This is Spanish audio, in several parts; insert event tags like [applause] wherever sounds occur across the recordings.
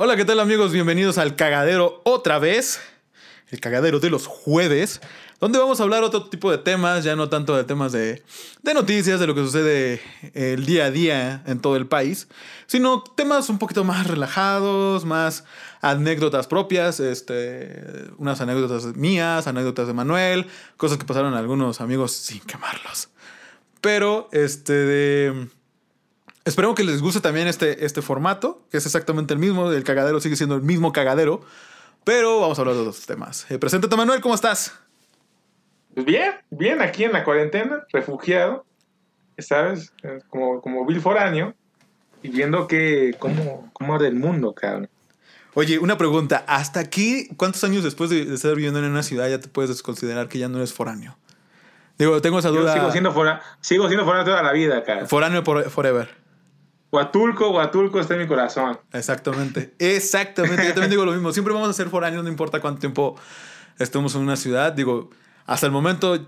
Hola, ¿qué tal amigos? Bienvenidos al cagadero otra vez. El cagadero de los jueves, donde vamos a hablar otro tipo de temas, ya no tanto de temas de, de noticias, de lo que sucede el día a día en todo el país, sino temas un poquito más relajados, más anécdotas propias, este, unas anécdotas mías, anécdotas de Manuel, cosas que pasaron a algunos amigos sin quemarlos. Pero, este, de... Esperemos que les guste también este, este formato, que es exactamente el mismo. El cagadero sigue siendo el mismo cagadero. Pero vamos a hablar de otros temas. Eh, preséntate, Manuel, ¿cómo estás? Pues bien, bien aquí en la cuarentena, refugiado, ¿sabes? Eh, Como, como vil foráneo, y viendo que cómo, cómo arde el mundo, cabrón. Oye, una pregunta. ¿Hasta aquí, cuántos años después de, de estar viviendo en una ciudad ya te puedes considerar que ya no eres foráneo? Digo, tengo esa Yo duda. sigo siendo, fora, sigo siendo foráneo toda la vida, cabrón. Foráneo por- forever. Huatulco, Huatulco está en mi corazón. Exactamente. Exactamente. Yo también digo lo mismo. Siempre vamos a ser foráneos, no importa cuánto tiempo estemos en una ciudad. Digo, hasta el momento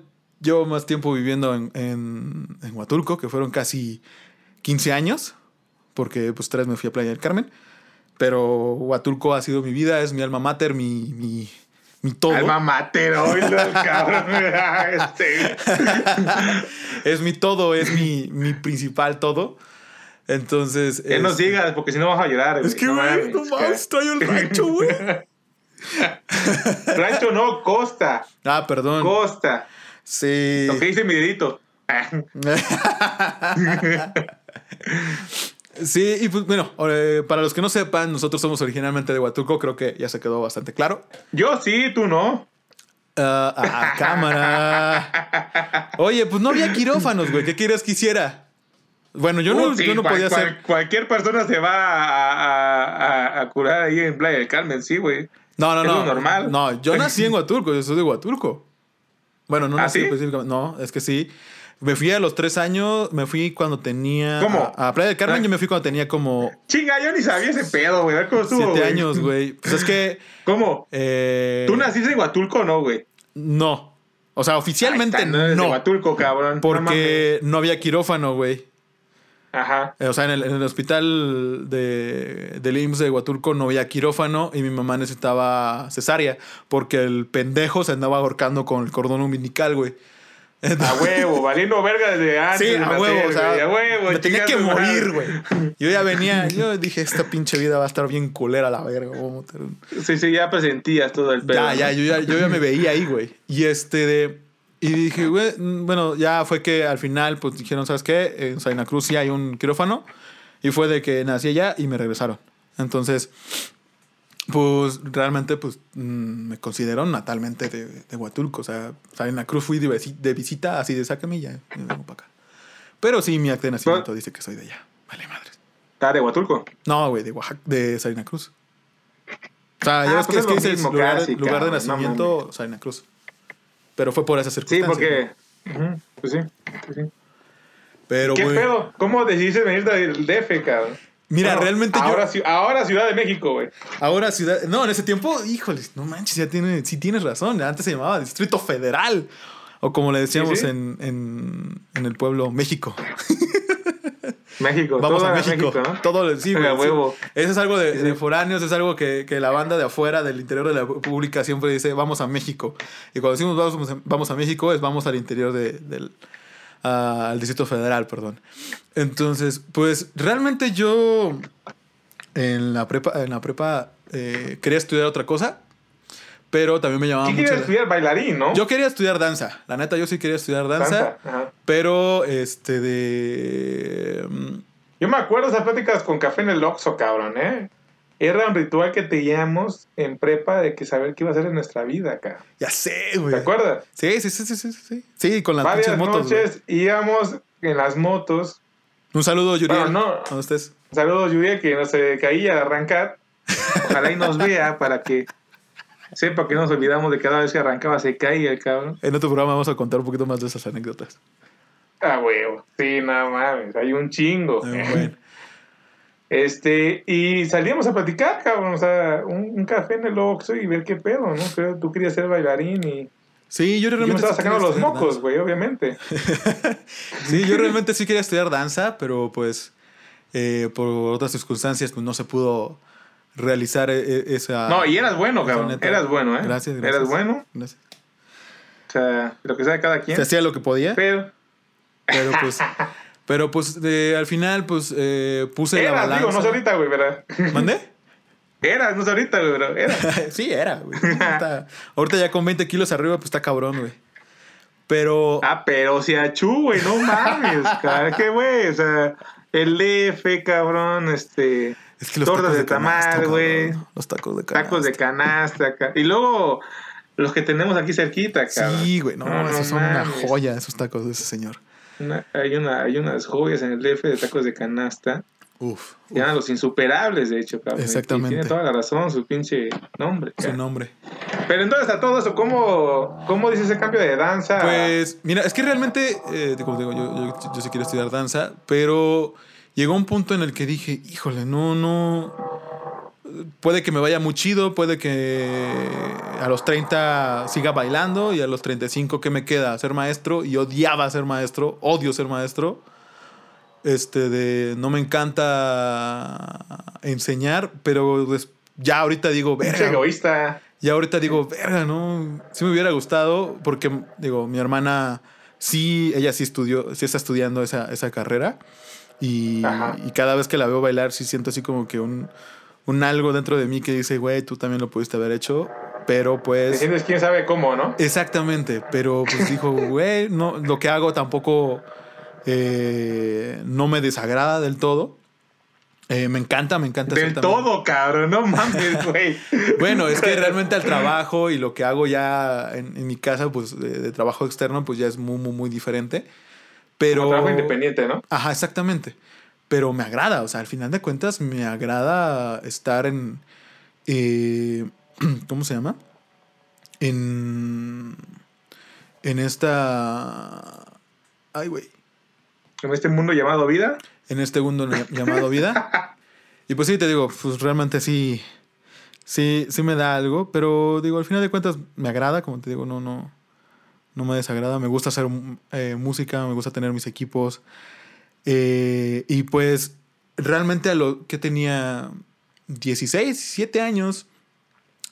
llevo más tiempo viviendo en, en, en Huatulco, que fueron casi 15 años, porque pues tres me fui a Playa del Carmen. Pero Huatulco ha sido mi vida, es mi alma mater, mi, mi, mi todo. Alma mater, oílo, cabrón. [laughs] Este, [laughs] es mi todo, es mi, mi principal todo. Entonces. no es- sigas, porque si no vas a llorar. Es güey. que, güey, no más, traigo el rancho, güey. [laughs] Rancho no, costa. Ah, perdón. Costa. Sí. Lo que dice mi dedito. [laughs] Sí, y pues bueno, eh, para los que no sepan, nosotros somos originalmente de Huatulco, creo que ya se quedó bastante claro. Yo sí, tú no. Ah, ah, cámara. [laughs] Oye, pues no había quirófanos, güey. ¿Qué quieres que hiciera? Bueno, yo no, yo no cual- podía cual- hacer. Cualquier persona se va a, a- a- a curar ahí en Playa del Carmen, sí, güey. No, no, es no. lo normal. No, yo nací en [laughs] Huatulco, yo soy de Huatulco. Bueno, no ¿Ah, nací sí? específicamente. No, es que sí. Me fui a los tres años, me fui cuando tenía. ¿Cómo? A, Playa del Carmen, Ah. yo me fui cuando tenía como Chinga, yo ni sabía ese pedo, güey. A ver cómo estuvo, siete güey. años, güey. Pues es que. [laughs] ¿Cómo? eh, ¿Tú naciste en Huatulco o no, güey? No. O sea, oficialmente está, no. eres de no. Huatulco, cabrón. No Porque no había quirófano, güey. Ajá. Eh, O sea, en el, en el hospital de, del IMSS de Huatulco no había quirófano y mi mamá necesitaba cesárea porque el pendejo se andaba ahorcando con el cordón umbilical, güey. A huevo, valiendo verga desde antes. Sí, de a huevo, o sea, a huevo. me tenía que morir, güey. Yo ya venía, yo dije, esta pinche vida va a estar bien culera la verga. vamos a meter- Sí, sí, ya presentías todo el pedo. Ya, ya, yo ya, yo ya me veía ahí, güey. Y este de. Y dije, güey, mm, bueno, ya fue que al final, pues dijeron, ¿sabes qué? En Santa Cruz sí hay un quirófano. Y fue de que nací allá y me regresaron. Entonces, pues realmente, pues mm, me considero natalmente de, de Huatulco. O sea, Salina Cruz fui de, visi- de visita, así de sácame y ya, me vengo para acá. Pero sí, mi acta de nacimiento dice que soy de allá. Vale, madre. ¿Estás de Huatulco? No, güey, de Oaxaca, de Salina Cruz. O sea, ya Ah, ves pues que es es que dices mismo lugar, casi, lugar de cabrón, no nacimiento, Salina Cruz. Pero fue por esa Sí, circunstancia. porque. Pues sí, pues sí. Pero, ¿Qué güey. pedo? ¿Cómo decidiste venir del DF, cabrón? Mira, Bueno, realmente ahora, yo. ci- ahora Ciudad de México, güey. Ahora ciudad. No, en ese tiempo, híjoles, no manches, ya tiene, sí tienes razón. Antes se llamaba Distrito Federal. O como le decíamos Sí, sí. En, en, en el pueblo México. [laughs] México. Vamos todo a México. ¿no? Todo lo sí, güey, A sí. huevo. Eso es algo de, Sí, de sí. foráneos, es algo que, que la banda de afuera, del interior de la República, siempre dice, vamos a México. Y cuando decimos vamos a, vamos a México, es vamos al interior de- del al Distrito Federal, perdón. Entonces, pues realmente yo en la prepa, en la prepa eh, quería estudiar otra cosa, pero también me llamaba ¿Qué mucho. quieres la- estudiar? Bailarín, ¿no? Yo quería estudiar danza. La neta, yo sí quería estudiar danza. Pero, este, de... mm, Yo me acuerdo de esas pláticas con café en el Oxxo, cabrón, ¿eh? Era un ritual que teníamos en prepa de que saber qué iba a hacer en nuestra vida, acá. Ya sé, güey. ¿Te acuerdas? Sí, sí, sí, sí, sí, sí. Sí, con las Varias motos, noches íbamos en las motos. Un saludo, Yuriel. Bueno, no. ¿Dónde estés? Saludos, Julia, que no se caía al arrancar. Ojalá y nos vea para que sepa que no nos olvidamos de que cada vez que arrancaba se caía el cabrón. En otro programa vamos a contar un poquito más de esas anécdotas. Ah, huevo. Sí, no mames, hay un chingo. Bueno. [laughs] Este, y salíamos a platicar, cabrón, o sea, un, un café en el Oxxo y ver qué pedo, ¿no? Creo tú querías ser bailarín y Sí, yo yo me realmente... estaba sí sacando los mocos, güey, obviamente. [laughs] Sí, yo realmente sí quería estudiar danza, pero pues eh, por otras circunstancias pues no se pudo realizar e- e- esa. No, y eras bueno, cabrón. neta. Eras bueno, ¿eh? Gracias, gracias. Eras bueno. Gracias. O sea, lo que sabe cada quien. Se hacía lo que podía, Pero. pero pues. [laughs] Pero pues de- al final, pues eh, puse la Eras, balanza. digo, no sé ahorita, güey, ¿verdad? [laughs] ¿Mandé? Eras, no sé ahorita, güey, pero eras. [laughs] sí, era, güey. Ahorita, ahorita ya con 20 kilos arriba, pues está cabrón, güey. Pero. Ah, pero si achú, güey, no mames, cara. Que, güey, o sea, el DF, cabrón, este. Es que los tortas tacos de canasta, tamal, güey. Los tacos de canasta. Tacos de canasta, ca- Y luego, los que tenemos aquí cerquita, cabrón. Sí, güey. No, No, no esos son una joya, esos tacos de ese señor. Una- hay, una, hay unas joyas en el DF de tacos de canasta. Uf. Llaman los insuperables, de hecho, cabrón. Y Exactamente. tiene toda la razón, su pinche nombre. Su nombre. Pero entonces, a todo eso, ¿cómo, cómo dice ese cambio de danza? Pues, mira, es que realmente, eh, como digo, yo, yo, yo sí quiero estudiar danza, pero llegó un punto en el que dije, híjole, no, no. Puede que me vaya muy chido, puede que a los 30 siga bailando y a los 35, ¿qué me queda? Ser maestro. Y odiaba ser maestro, odio ser maestro. Este, de no me encanta enseñar, pero ya ahorita digo, verga, egoísta. y ahorita digo, verga, no, sí me hubiera gustado, porque, digo, mi hermana sí, ella sí estudió, sí está estudiando esa, esa carrera. Y, cada vez que la veo bailar, sí siento así como que un, un algo dentro de mí que dice, güey, tú también lo pudiste haber hecho. Pero Te pues. sientes quién sabe cómo, ¿no? Exactamente. Pero pues dijo, [laughs] güey, no, lo que hago tampoco eh, no me desagrada del todo. Eh, me encanta, me encanta. Del todo, cabrón. No mames, [laughs] güey. bueno, es que realmente el [laughs] trabajo y lo que hago ya en, en mi casa, pues de, de trabajo externo, pues ya es muy, muy, muy diferente. Pero. Como trabajo independiente, ¿no? Ajá, exactamente. Pero me agrada, o sea, al final de cuentas me agrada estar en. eh, [clears throat] ¿Cómo se llama? En. En esta. Ay, güey. En este mundo llamado vida. En este mundo llamado vida. [laughs] Y pues sí, te digo, pues realmente sí. Sí, sí me da algo, pero digo, al final de cuentas me agrada, como te digo, no, no, no me desagrada. Me gusta hacer eh, música, me gusta tener mis equipos. Eh, y pues realmente a lo que tenía 16, 17 años,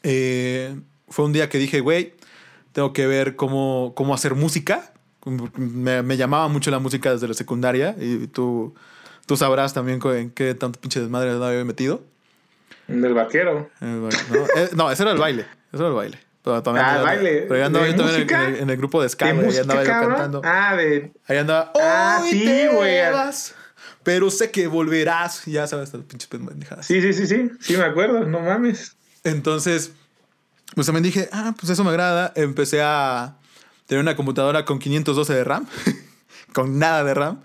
eh, fue un día que dije, güey, tengo que ver cómo, cómo hacer música. Me, me, llamaba mucho la música desde la secundaria y tú, tú sabrás también en qué tanto pinche desmadre había metido. En el vaquero. ¿no? Eh, no, ese era el baile. Ese era el baile. También ah, baile. Pero ya andaba ¿De yo también en, el, en el grupo de ska, ¿De güey. Ahí andaba yo cabrón? cantando. Ah, de. Ahí andaba. Ah, "Hoy sí, güey. Pero sé que volverás. Ya sabes, estas pinches pendejadas. Sí, sí, sí, sí. Sí, me acuerdo. No mames. Entonces, pues también dije, ah, pues eso me agrada. Empecé a tener una computadora con 512 de RAM. [laughs] con nada de RAM.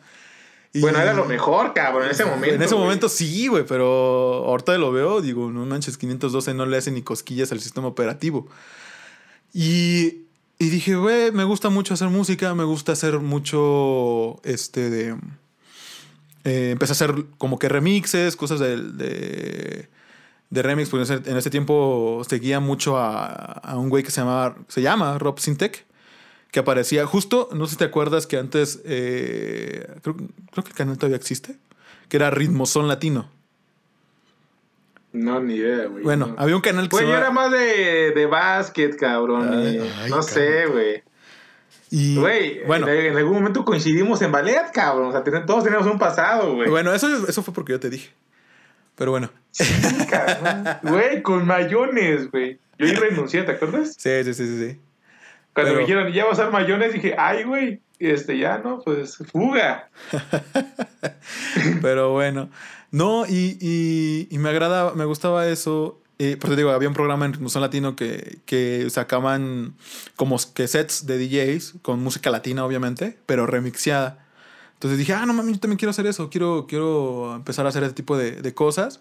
Y bueno, era lo mejor, cabrón, en ese momento. En ese momento sí, güey, pero ahorita lo veo, digo, no manches, 512 no le hace ni cosquillas al sistema operativo. Y, dije, güey, me gusta mucho hacer música, me gusta hacer mucho, este, de... Eh, empecé a hacer como que remixes, cosas de, de, de remix, porque en ese, en ese tiempo seguía mucho a, a un güey que se, llamaba, se llama Rob Sintec que aparecía justo, no sé si te acuerdas que antes, eh, creo, creo, que el canal todavía existe, que era Ritmozón Latino. No, ni idea, güey. Bueno, no. había un canal que Güey, yo era más de, de básquet, cabrón. Ay, y- ay, no sé, güey. Y, Güey, bueno, en, en algún momento coincidimos en ballet, cabrón. O sea, ten- todos tenemos un pasado, güey. bueno eso, eso fue porque yo te dije. Pero bueno. Sí, cabrón. [laughs] Güey, con mayones, güey. Yo ya renuncié, ¿te acuerdas? Sí, sí, sí, sí. sí. Cuando Pero- me dijeron, ya vas a usar mayones, dije, ay, güey. Este, ya, ¿no? Pues, fuga. [laughs] Pero bueno. No, y, y, y me agradaba, me gustaba eso. Eh, por eso digo, había un programa en Ritmozón Latino que, que sacaban como que sets de DJs con música latina, obviamente, pero remixeada. Entonces dije, ah, no mames, yo también quiero hacer eso. Quiero, quiero empezar a hacer ese tipo de, de cosas.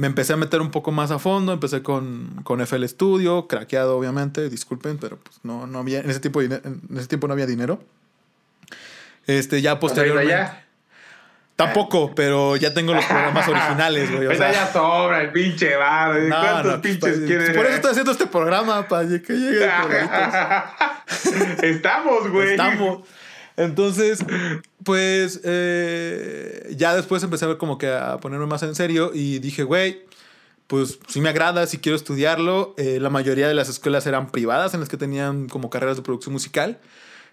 Me empecé a meter un poco más a fondo. Empecé con, con FL Studio, craqueado, obviamente. Disculpen, pero pues no, no había, en ese, dine- en ese tiempo no había dinero. Este, ya Pues posteriormente. ya. Tampoco, pero ya tengo los programas originales, güey. o sea, ya sobra el pinche bar. ¿eh? no, ¿Cuántos no, pues, pinches pa- quieres? Por eso estoy haciendo este programa, para que llegue. [laughs] Estamos, güey. Estamos. Entonces, pues eh, ya después empecé a ver como que a ponerme más en serio y dije, güey, pues sí me agrada, sí quiero estudiarlo. Eh, la mayoría de las escuelas eran privadas en las que tenían como carreras de producción musical.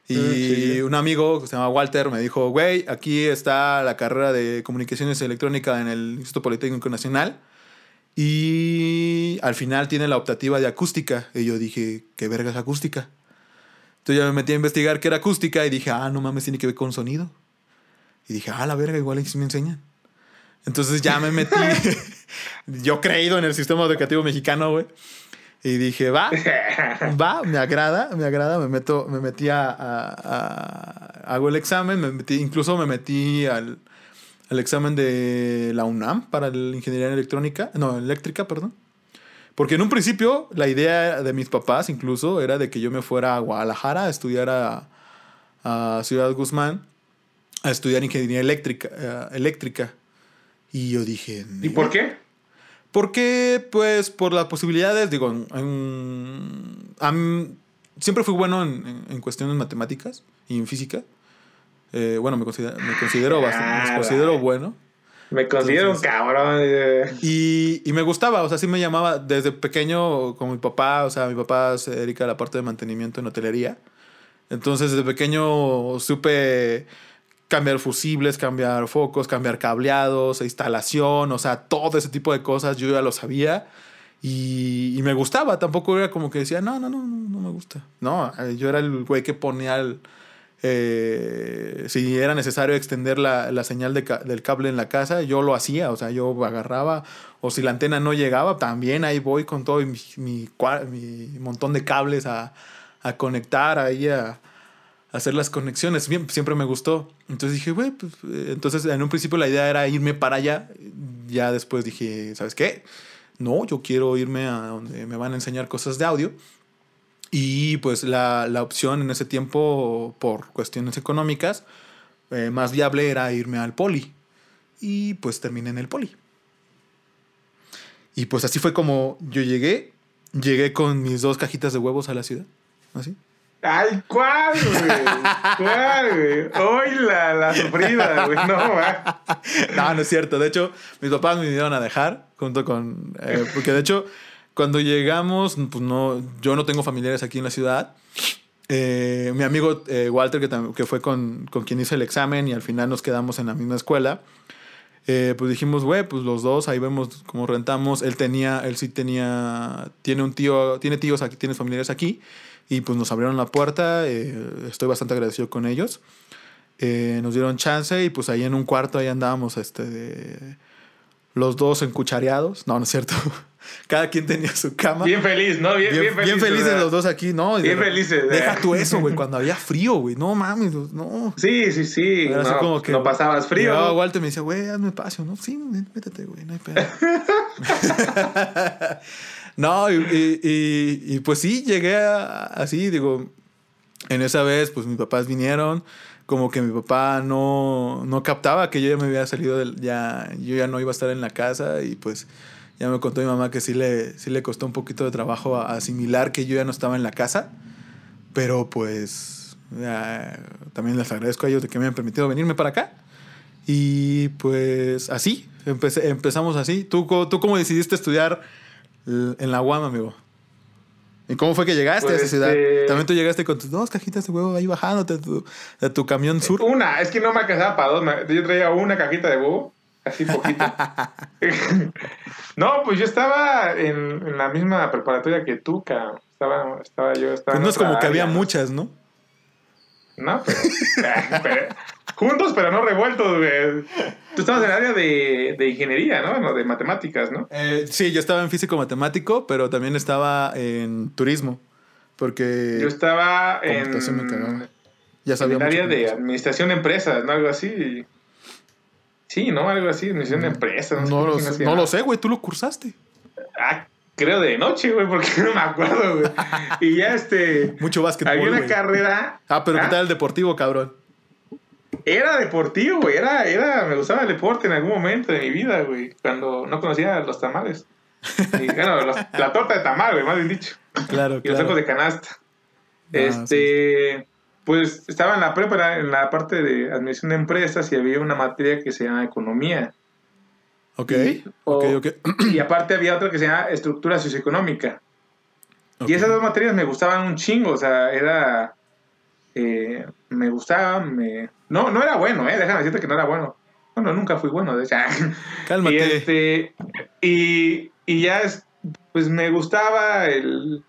Y sí. un amigo que se llama Walter me dijo, güey, aquí está la carrera de comunicaciones electrónica en el Instituto Politécnico Nacional. Y al final tiene la optativa de acústica. Y yo dije, ¿qué verga es acústica? Entonces ya me metí a investigar qué era acústica y dije, ah, no mames, tiene que ver con sonido. Y dije, ah, la verga, igual sí me enseñan. Entonces ya me metí, [laughs] yo creído en el sistema educativo mexicano, güey. Y dije, va, va, me agrada, me agrada, me meto, me metí a- hago el examen, me metí, incluso me metí al, al examen de la UNAM para la ingeniería electrónica, no, eléctrica, perdón. Porque en un principio la idea de mis papás incluso era de que yo me fuera a Guadalajara a estudiar a, a Ciudad Guzmán, a estudiar ingeniería eléctrica, eh, eléctrica. Y yo dije, ¿Y por qué? porque, pues, por las posibilidades, digo, en- siempre fui bueno en, en- en cuestiones matemáticas y en física. Eh, bueno, me considero, me considero bastante, me considero bueno. Me considero Entonces- un cabrón. Y, y me gustaba, o sea, sí me llamaba desde pequeño con mi papá, o sea, mi papá se dedica a la parte de mantenimiento en hotelería. Entonces, desde pequeño supe cambiar fusibles, cambiar focos, cambiar cableados, instalación, o sea, todo ese tipo de cosas yo ya lo sabía y, y me gustaba. Tampoco era como que decía, no, no, no, no, no me gusta. No, eh, yo era el güey que ponía el, eh, si era necesario extender la, la señal de del cable en la casa, yo lo hacía, o sea, yo agarraba, o si la antena no llegaba, también ahí voy con todo mi, mi, mi montón de cables a, a conectar ahí a, a hacer las conexiones. Siempre me gustó. Entonces dije, güey, pues, eh, entonces en un principio la idea era irme para allá. Ya después dije, ¿sabes qué? No, yo quiero irme a donde me van a enseñar cosas de audio. Y pues la, la opción en ese tiempo, por cuestiones económicas, eh, más viable era irme al poli. Y pues terminé en el poli. Y pues así fue como yo llegué. Llegué con mis dos cajitas de huevos a la ciudad. Así. Ay, ¿cuál, güey? ¿Cuál, güey? Hoy la, la sufrida, güey. No, va. [laughs] No, no es cierto. De hecho, mis papás me vinieron a dejar junto con... eh, porque de hecho, cuando llegamos, pues no, yo no tengo familiares aquí en la ciudad. Eh, mi amigo eh, Walter, que, que fue con, con quien hice el examen y al final nos quedamos en la misma escuela, eh, pues dijimos, güey, pues los dos, ahí vemos cómo rentamos. Él tenía, él sí tenía, tiene un tío, tiene tíos aquí, tiene familiares aquí. Y pues nos abrieron la puerta, eh, estoy bastante agradecido con ellos. Eh, nos dieron chance y pues ahí en un cuarto ahí andábamos este, de- los dos encuchareados. No, no es cierto. [laughs] Cada quien tenía su cama. Bien feliz, ¿no? Bien, Bien, bien, bien feliz. felices ¿verdad? los dos aquí, ¿no? Bien felices, ¿eh? Deja tú eso, güey, [laughs] cuando había frío, güey. No mames, no. Sí, sí, sí. Era así no, como que- no pasabas frío. Llegaba Walter me decía, güey, hazme espacio, ¿no? Sí, métete, güey, no hay pedo. [laughs] no, y, y- y- y, pues sí, llegué a- así, digo, en esa vez, pues mis papás vinieron, como que mi papá no, no captaba que yo ya me había salido del, ya, yo ya no iba a estar en la casa y pues ya me contó mi mamá que sí le, sí le costó un poquito de trabajo a- asimilar que yo ya no estaba en la casa, pero pues ya, también les agradezco a ellos de que me hayan permitido venirme para acá. Y pues así, empecé, empezamos así. ¿Tú, ¿Tú cómo decidiste estudiar en la UAM, amigo? ¿Y cómo fue que llegaste a Pues, esa ciudad? este- También tú llegaste con tus dos cajitas de huevo ahí bajándote de tu, de tu camión sur. Una, es que no me alcanzaba para dos. Yo traía una cajita de huevo, así poquito. [laughs] no, pues yo estaba en, en la misma preparatoria que tú, cabrón. Estaba, estaba yo. Estaba Pues en no es como que había muchas, ¿no? No, pero, [laughs] pero- juntos, pero no revueltos, güey. Tú estabas en el área de, de ingeniería, ¿no? No, de matemáticas, ¿no? Eh, sí, yo estaba en físico matemático, pero también estaba en turismo. Porque Yo estaba en, me ya en sabía el mucho área de administración de empresas, ¿no? Algo así. Sí, ¿no? Algo así, administración de empresas. sé No, lo, sé, llama. no lo sé, güey, tú lo cursaste. Ah, creo de noche, güey, porque [laughs] no me acuerdo, güey. Y ya este. [laughs] Mucho básquetbol, Había una carrera. Ah, pero ¿qué Ah, tal el deportivo, cabrón? Era deportivo, güey. Era, era, me gustaba el deporte en algún momento de mi vida, güey. Cuando no conocía los tamales. Y, [laughs] bueno, los- la torta de tamal, güey, más bien dicho. Claro, Y los tacos de canasta. Ah, este. Pues estaba en la prepa, en la parte de administración de empresas y había una materia que se llama economía. Ok, Y- ok, o- ok. Y aparte había otra que se llama estructura socioeconómica. Y esas dos materias me gustaban un chingo, o sea, era... eh, me gustaba, me... No, no era bueno, ¿eh? Déjame decirte que no era bueno. Bueno, nunca fui bueno, de hecho. [laughs] Cálmate. Y, este, y, y ya, es, pues me gustaba el,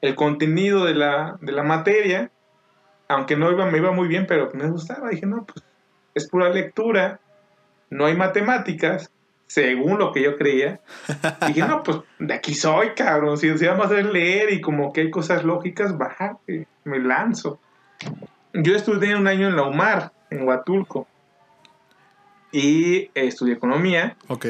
el contenido de la, de la materia, aunque no iba, me iba muy bien, pero me gustaba. Dije, no, pues es pura lectura, no hay matemáticas, según lo que yo creía. [laughs] Dije, no, pues de aquí soy, cabrón. Si, si vamos a hacer leer y como que hay cosas lógicas, bájate, me lanzo. Yo estudié un año en la UMAR, en Huatulco, y eh, estudié economía. Ok.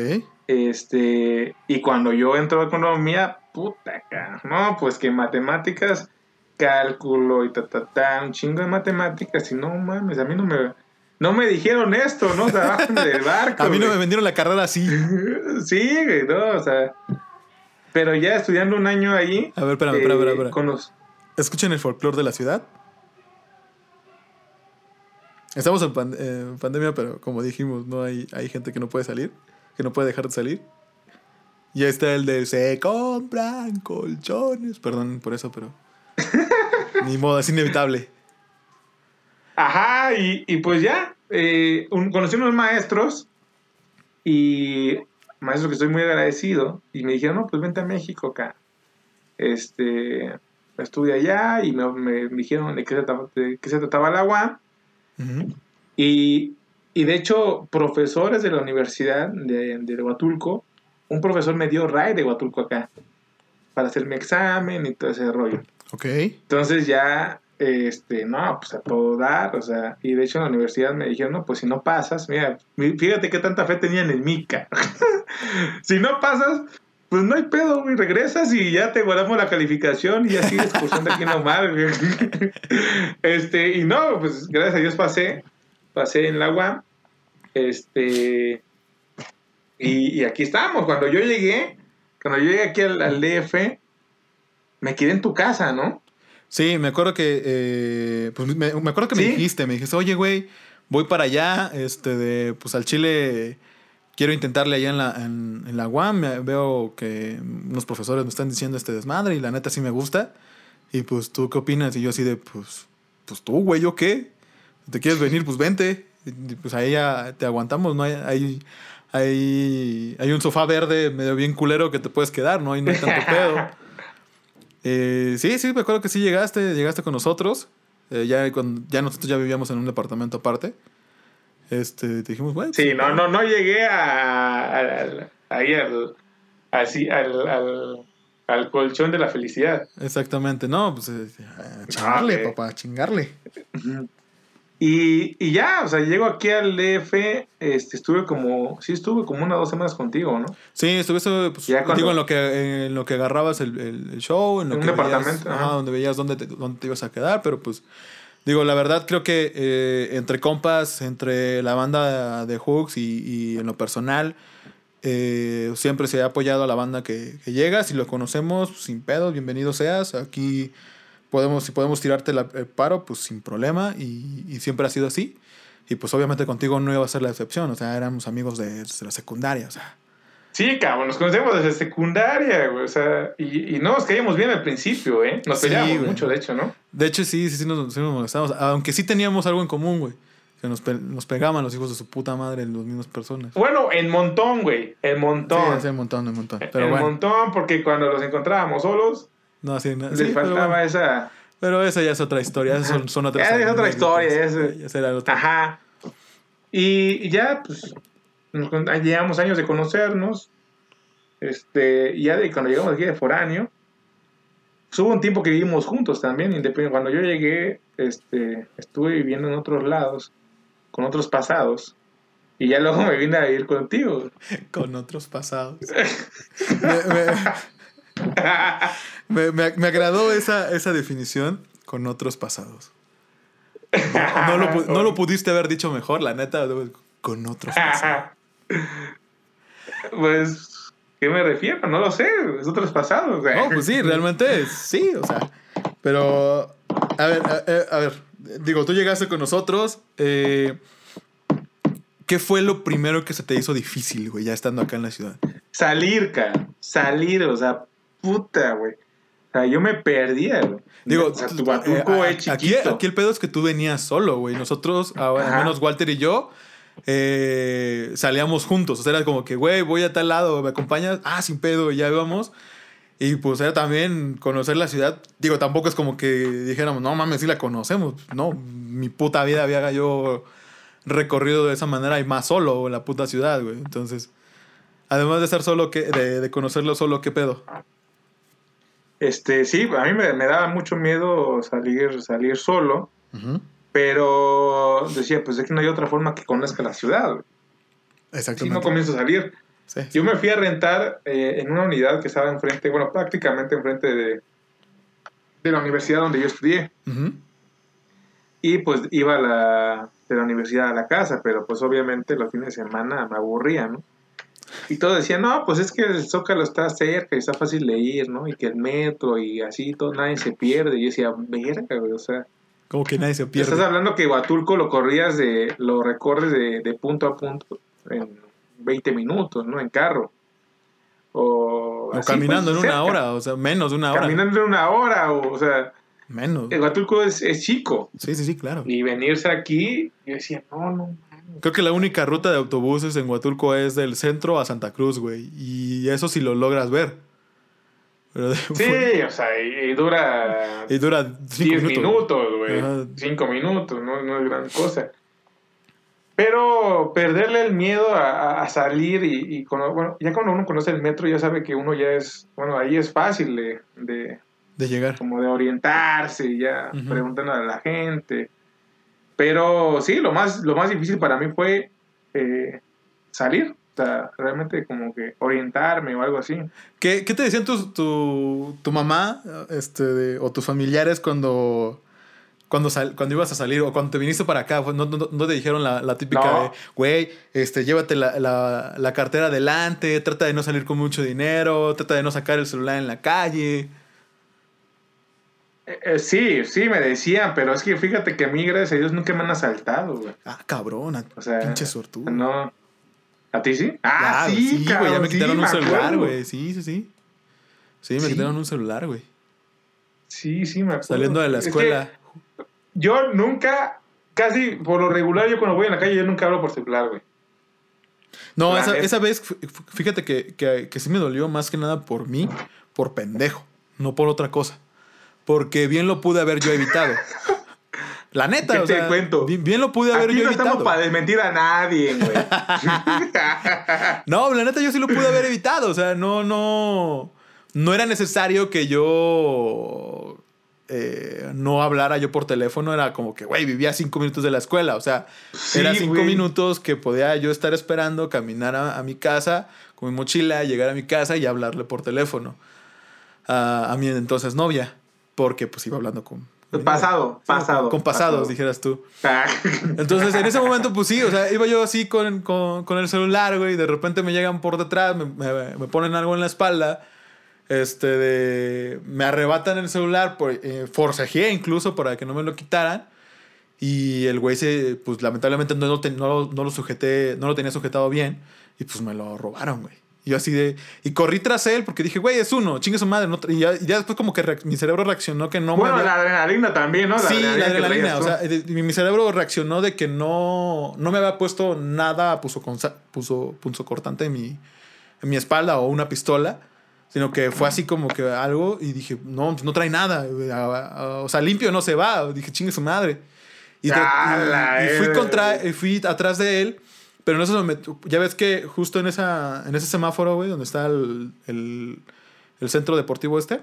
Este, y cuando yo entro a economía, puta, cara, no, pues que matemáticas, cálculo y ta, ta, ta, un chingo de matemáticas, y no mames, a mí no me, no me dijeron esto, ¿no? O sea, [laughs] del barco. A mí no me vendieron la carrera así. [laughs] Sí, güey, no, o sea, pero ya estudiando un año ahí. A ver, espérame, espérame, eh, espérame, espérame. Con los, ¿Escuchan el folclore de la ciudad? Estamos en pandemia, pero como dijimos, no hay, hay gente que no puede salir, que no puede dejar de salir. Y ahí está el de se compran colchones. Perdón por eso, pero. [laughs] Ni modo, es inevitable. Ajá, y, y pues ya, eh, un- conocí unos maestros y maestros que estoy muy agradecido y me dijeron, no, pues vente a México acá. Este, estuve allá y me, me dijeron de qué se trataba, de qué se trataba la UAM y, y de hecho profesores de la universidad de, de Huatulco, un profesor me dio RAI de Huatulco acá para hacer mi examen y todo ese rollo. Ok. Entonces ya, este, no, pues a todo dar, o sea, y de hecho en la universidad me dijeron, no, pues si no pasas, mira, mi- fíjate qué tanta fe tenían en mí, [laughs] si no pasas, pues no hay pedo, güey, regresas y ya te guardamos la calificación y ya sigues cursando aquí güey. [laughs] Este, y no, pues gracias a Dios pasé, pasé en la UAM, este, y, aquí estamos, cuando yo llegué, cuando yo llegué aquí al DF, me quedé en tu casa, ¿no? Sí, me acuerdo que. eh, pues me, me acuerdo que me dijiste, me dijiste, oye, güey, voy para allá, este, de, pues al Chile. Quiero intentarle allá en la, en, en la UAM. me- Veo que unos profesores me están diciendo este desmadre y la neta sí me gusta. Y pues, ¿tú qué opinas? Y yo así de, pues, pues tú, güey, ¿yo qué? ¿Te quieres venir? Pues vente. Y, pues ahí ya te aguantamos, ¿no? Hay, hay, hay, hay un sofá verde medio bien culero que te puedes quedar, ¿no? Ahí no hay tanto [laughs] pedo. Eh, sí, sí, me acuerdo que sí llegaste, llegaste con nosotros. Eh, ya, cuando, ya nosotros ya vivíamos en un departamento aparte. Este, te dijimos, bueno. Sí, no, no, no llegué a, ahí al, así, al, al, al colchón de la felicidad. Exactamente, no, pues eh, a chingarle, Ah, ok. papá, a chingarle. Y, y ya, o sea, llego aquí al DF, este, estuve como, sí estuve como una o dos semanas contigo, ¿no? Sí, estuviste pues, Ya digo, en lo que en lo que agarrabas el, el- show, en lo En que un veías, departamento, ajá, donde veías dónde te, dónde te ibas a quedar, pero pues digo, la verdad creo que eh, entre compas, entre la banda de Hooks y, y en lo personal, eh, siempre se ha apoyado a la banda que, que llega, si lo conocemos, sin pedos, bienvenido seas, aquí podemos, si podemos tirarte el paro, pues sin problema, y, y siempre ha sido así. Y pues obviamente contigo no iba a ser la excepción, o sea, éramos amigos de, desde la secundaria, o sea. Sí, cabrón, nos conocemos desde secundaria, güey, o sea, y, y no nos caíamos bien al principio, ¿eh? Nos Sí, peleábamos güey. mucho, de hecho, ¿no? De hecho, sí, sí, sí nos, sí nos molestamos. Aunque sí teníamos algo en común, güey. Que nos, pe- nos pegaban los hijos de su puta madre, las mismas personas. Bueno, en montón, güey, en Sí, montón. sí, un montón, un montón. Pero en bueno, montón, porque cuando los encontrábamos solos, no, sí, no, les sí, pero, faltaba bueno. esa... Pero esa ya es otra historia. Son, son otras Esa es otra historia, será otra. Ajá. Y, ya, pues, nos llevamos años de conocernos. Este, ya de cuando llegamos aquí de foráneo, pues, hubo un tiempo que vivimos juntos también, independiente. Cuando yo llegué, este, estuve viviendo en otros lados, con otros pasados. Y ya luego [laughs] me vine a vivir contigo. Con otros pasados. [laughs] me, me, [laughs] me- me- me agradó esa, esa definición con otros pasados. No, no lo, no lo pudiste haber dicho mejor, la neta. Con otros pasados. [laughs] pues, ¿qué me refiero? No lo sé, es otros pasados. güey. No, pues sí, realmente sí, o sea. Pero, a ver, a, a- a ver, digo, tú llegaste con nosotros. eh, ¿qué fue lo primero que se te hizo difícil, güey, ya estando acá en la ciudad? Salir, cara. Salir, o sea, puta, güey. O sea, yo me perdía, güey. Digo, o sea, tu Huatulco eh, es aquí, chiquito. aquí el pedo es que tú venías solo, güey. Nosotros, ah, al menos Walter y yo, eh, salíamos juntos. O sea, era como que, güey, voy a tal lado, ¿me acompañas? Ah, sin pedo, y ya íbamos. Y pues era también conocer la ciudad. Digo, tampoco es como que dijéramos, no mames, sí la conocemos. No, mi puta vida había yo recorrido de esa manera y más solo en la puta ciudad, güey. Entonces, además de estar solo, ¿qué- de, de conocerlo solo, ¿qué pedo? Este, sí, a mí me, me daba mucho miedo salir, salir solo, pero decía, pues es que no hay otra forma que conozca la ciudad, güey. Si no Exactamente. comienzo a salir. Sí. Yo me fui a rentar eh, en una unidad que estaba enfrente, bueno, prácticamente enfrente de, de la universidad donde yo estudié. Y pues iba a la, de la universidad a la casa, pero pues obviamente los fines de semana me aburría, ¿no? Y todos decían, no, pues es que el Zócalo está cerca y está fácil de ir, ¿no? Y que el metro y así, todo, nadie se pierde. Y yo decía, verga, güey, o sea, Como que nadie se pierde. estás hablando que Huatulco lo corrías de, lo recorres de, de punto a punto en 20 minutos, ¿no? En carro. O, O caminando pues, en una hora, o sea, menos de una hora. Caminando en una hora, o, o sea, Menos. el Huatulco es, es chico. Sí, sí, sí, claro. Y venirse aquí, yo decía, no, no, Creo que la única ruta de autobuses en Huatulco es del centro a Santa Cruz, güey. Y eso sí lo logras ver. Pero Sí, o sea, y, y dura Y dura 10 cinco minutos. güey. Ajá. 5 minutos, no, no es gran cosa. Pero perderle el miedo a, salir y, y cono- bueno, ya cuando uno conoce el metro ya sabe que uno ya es, bueno, ahí es fácil de, de De llegar. como de orientarse y ya Ujú. preguntando a la gente. Pero sí, lo más, lo más difícil para mí fue eh, salir. O sea, realmente como que orientarme o algo así. ¿Qué, qué te decían tu, tu, tu mamá este, de- o tus familiares cuando, cuando, sal- cuando ibas a salir o cuando te viniste para acá? ¿No, no, no te dijeron la, la típica No. de, güey, este, llévate la, la, la cartera adelante, trata de no salir con mucho dinero, trata de no sacar el celular en la calle? Eh, eh, sí, sí, me decían, pero es que fíjate que a mí, gracias a Dios, nunca me han asaltado, güey. Ah, cabrón, a- O sea, pinche suertudo. No. ¿A ti sí? Ah, sí, güey, ya me sí, quitaron un celular, güey. Sí, sí, sí. Sí, me Sí. quitaron un celular, güey. Sí, sí, me acuerdo. Saliendo de la Es que escuela. yo nunca, casi por lo regular, yo cuando voy en la calle, yo nunca hablo por celular, güey. No, esa, esa vez, fíjate que, que, que sí me dolió más que nada por mí, por pendejo, no por otra cosa. Porque bien lo pude haber yo evitado. La neta, ¿Qué o te sea, cuento? Bien, bien lo pude haber Aquí yo no estamos evitado. para desmentir a nadie, güey. [laughs] No, la neta yo sí lo pude haber evitado. O sea, no, no. No era necesario que yo eh, no hablara yo por teléfono. Era como que, güey, vivía cinco minutos de la escuela. O sea, Sí, era cinco minutos que podía yo estar esperando, caminar a, a mi casa con mi mochila, llegar a mi casa y hablarle por teléfono a, a mi entonces novia. Porque pues iba hablando con. Pasado, pasado, Con pasados, pasado. dijeras tú. Ah, Entonces, en ese momento, pues sí, o sea, iba yo así con, con, con el celular, güey, y de repente me llegan por detrás, me, me- me ponen algo en la espalda, este, de, me arrebatan el celular, por, eh, forcejeé incluso para que no me lo quitaran, y el güey se, pues lamentablemente no no, lo- no lo sujeté, no lo tenía sujetado bien, y pues me lo robaron, güey. Y yo así de, y corrí tras él porque dije, güey, es uno, chingue su madre, no y, ya, y ya después como que mi cerebro reaccionó que no me bueno, había- la adrenalina también, ¿no? Sí, la adrenalina. O sea, de- mi mi cerebro reaccionó de que no, no me había puesto nada puso, puso, punzo cortante en mi, en mi espalda o una pistola, sino que fue así como que algo y dije, no, no trae nada. a- O sea, limpio no se va. Dije, chingue su madre. Y, fui, verga. contra, fui atrás de él. Pero me met- ya ves que justo en, esa, en ese semáforo, güey, donde está el, el, el centro deportivo este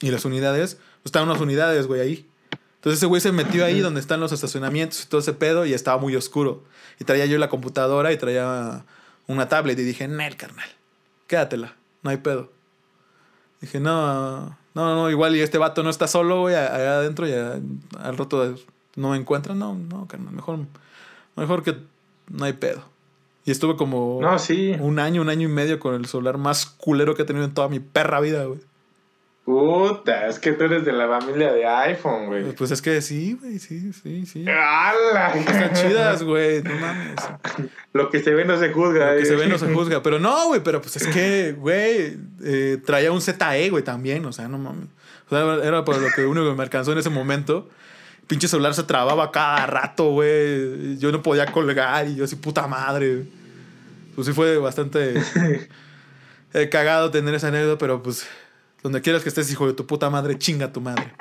y las unidades, estaban unas unidades, güey, ahí. Entonces ese güey se metió ahí donde están los estacionamientos y todo ese pedo y estaba muy oscuro. Y traía yo la computadora y traía una tablet y dije, Nel, carnal, quédatela, no hay pedo. Dije, no, no, no, igual y este vato no está solo, güey, allá adentro y al rato no me encuentran. No, no, carnal, mejor, mejor que no hay pedo. Y estuve como No, sí. un año, un año y medio con el celular más culero que he tenido en toda mi perra vida, güey. Puta, es que tú eres de la familia de iPhone, güey. Pues es que sí, güey, sí, sí, sí. ¡Hala! Están [laughs] chidas, güey, no mames. Lo que se ve no se juzga. Lo que eh. se ve no se [laughs] juzga. Pero no, güey, pero pues es que, güey, eh, traía un ZE, güey, también, o sea, no mames. O sea, era por lo que único que me alcanzó en ese momento. Pinche celular se trababa cada rato, güey. Yo no podía colgar y yo así, puta madre. Pues sí fue bastante [laughs] eh, cagado tener esa anécdota, pero pues donde quieras que estés, hijo de tu puta madre, chinga tu madre.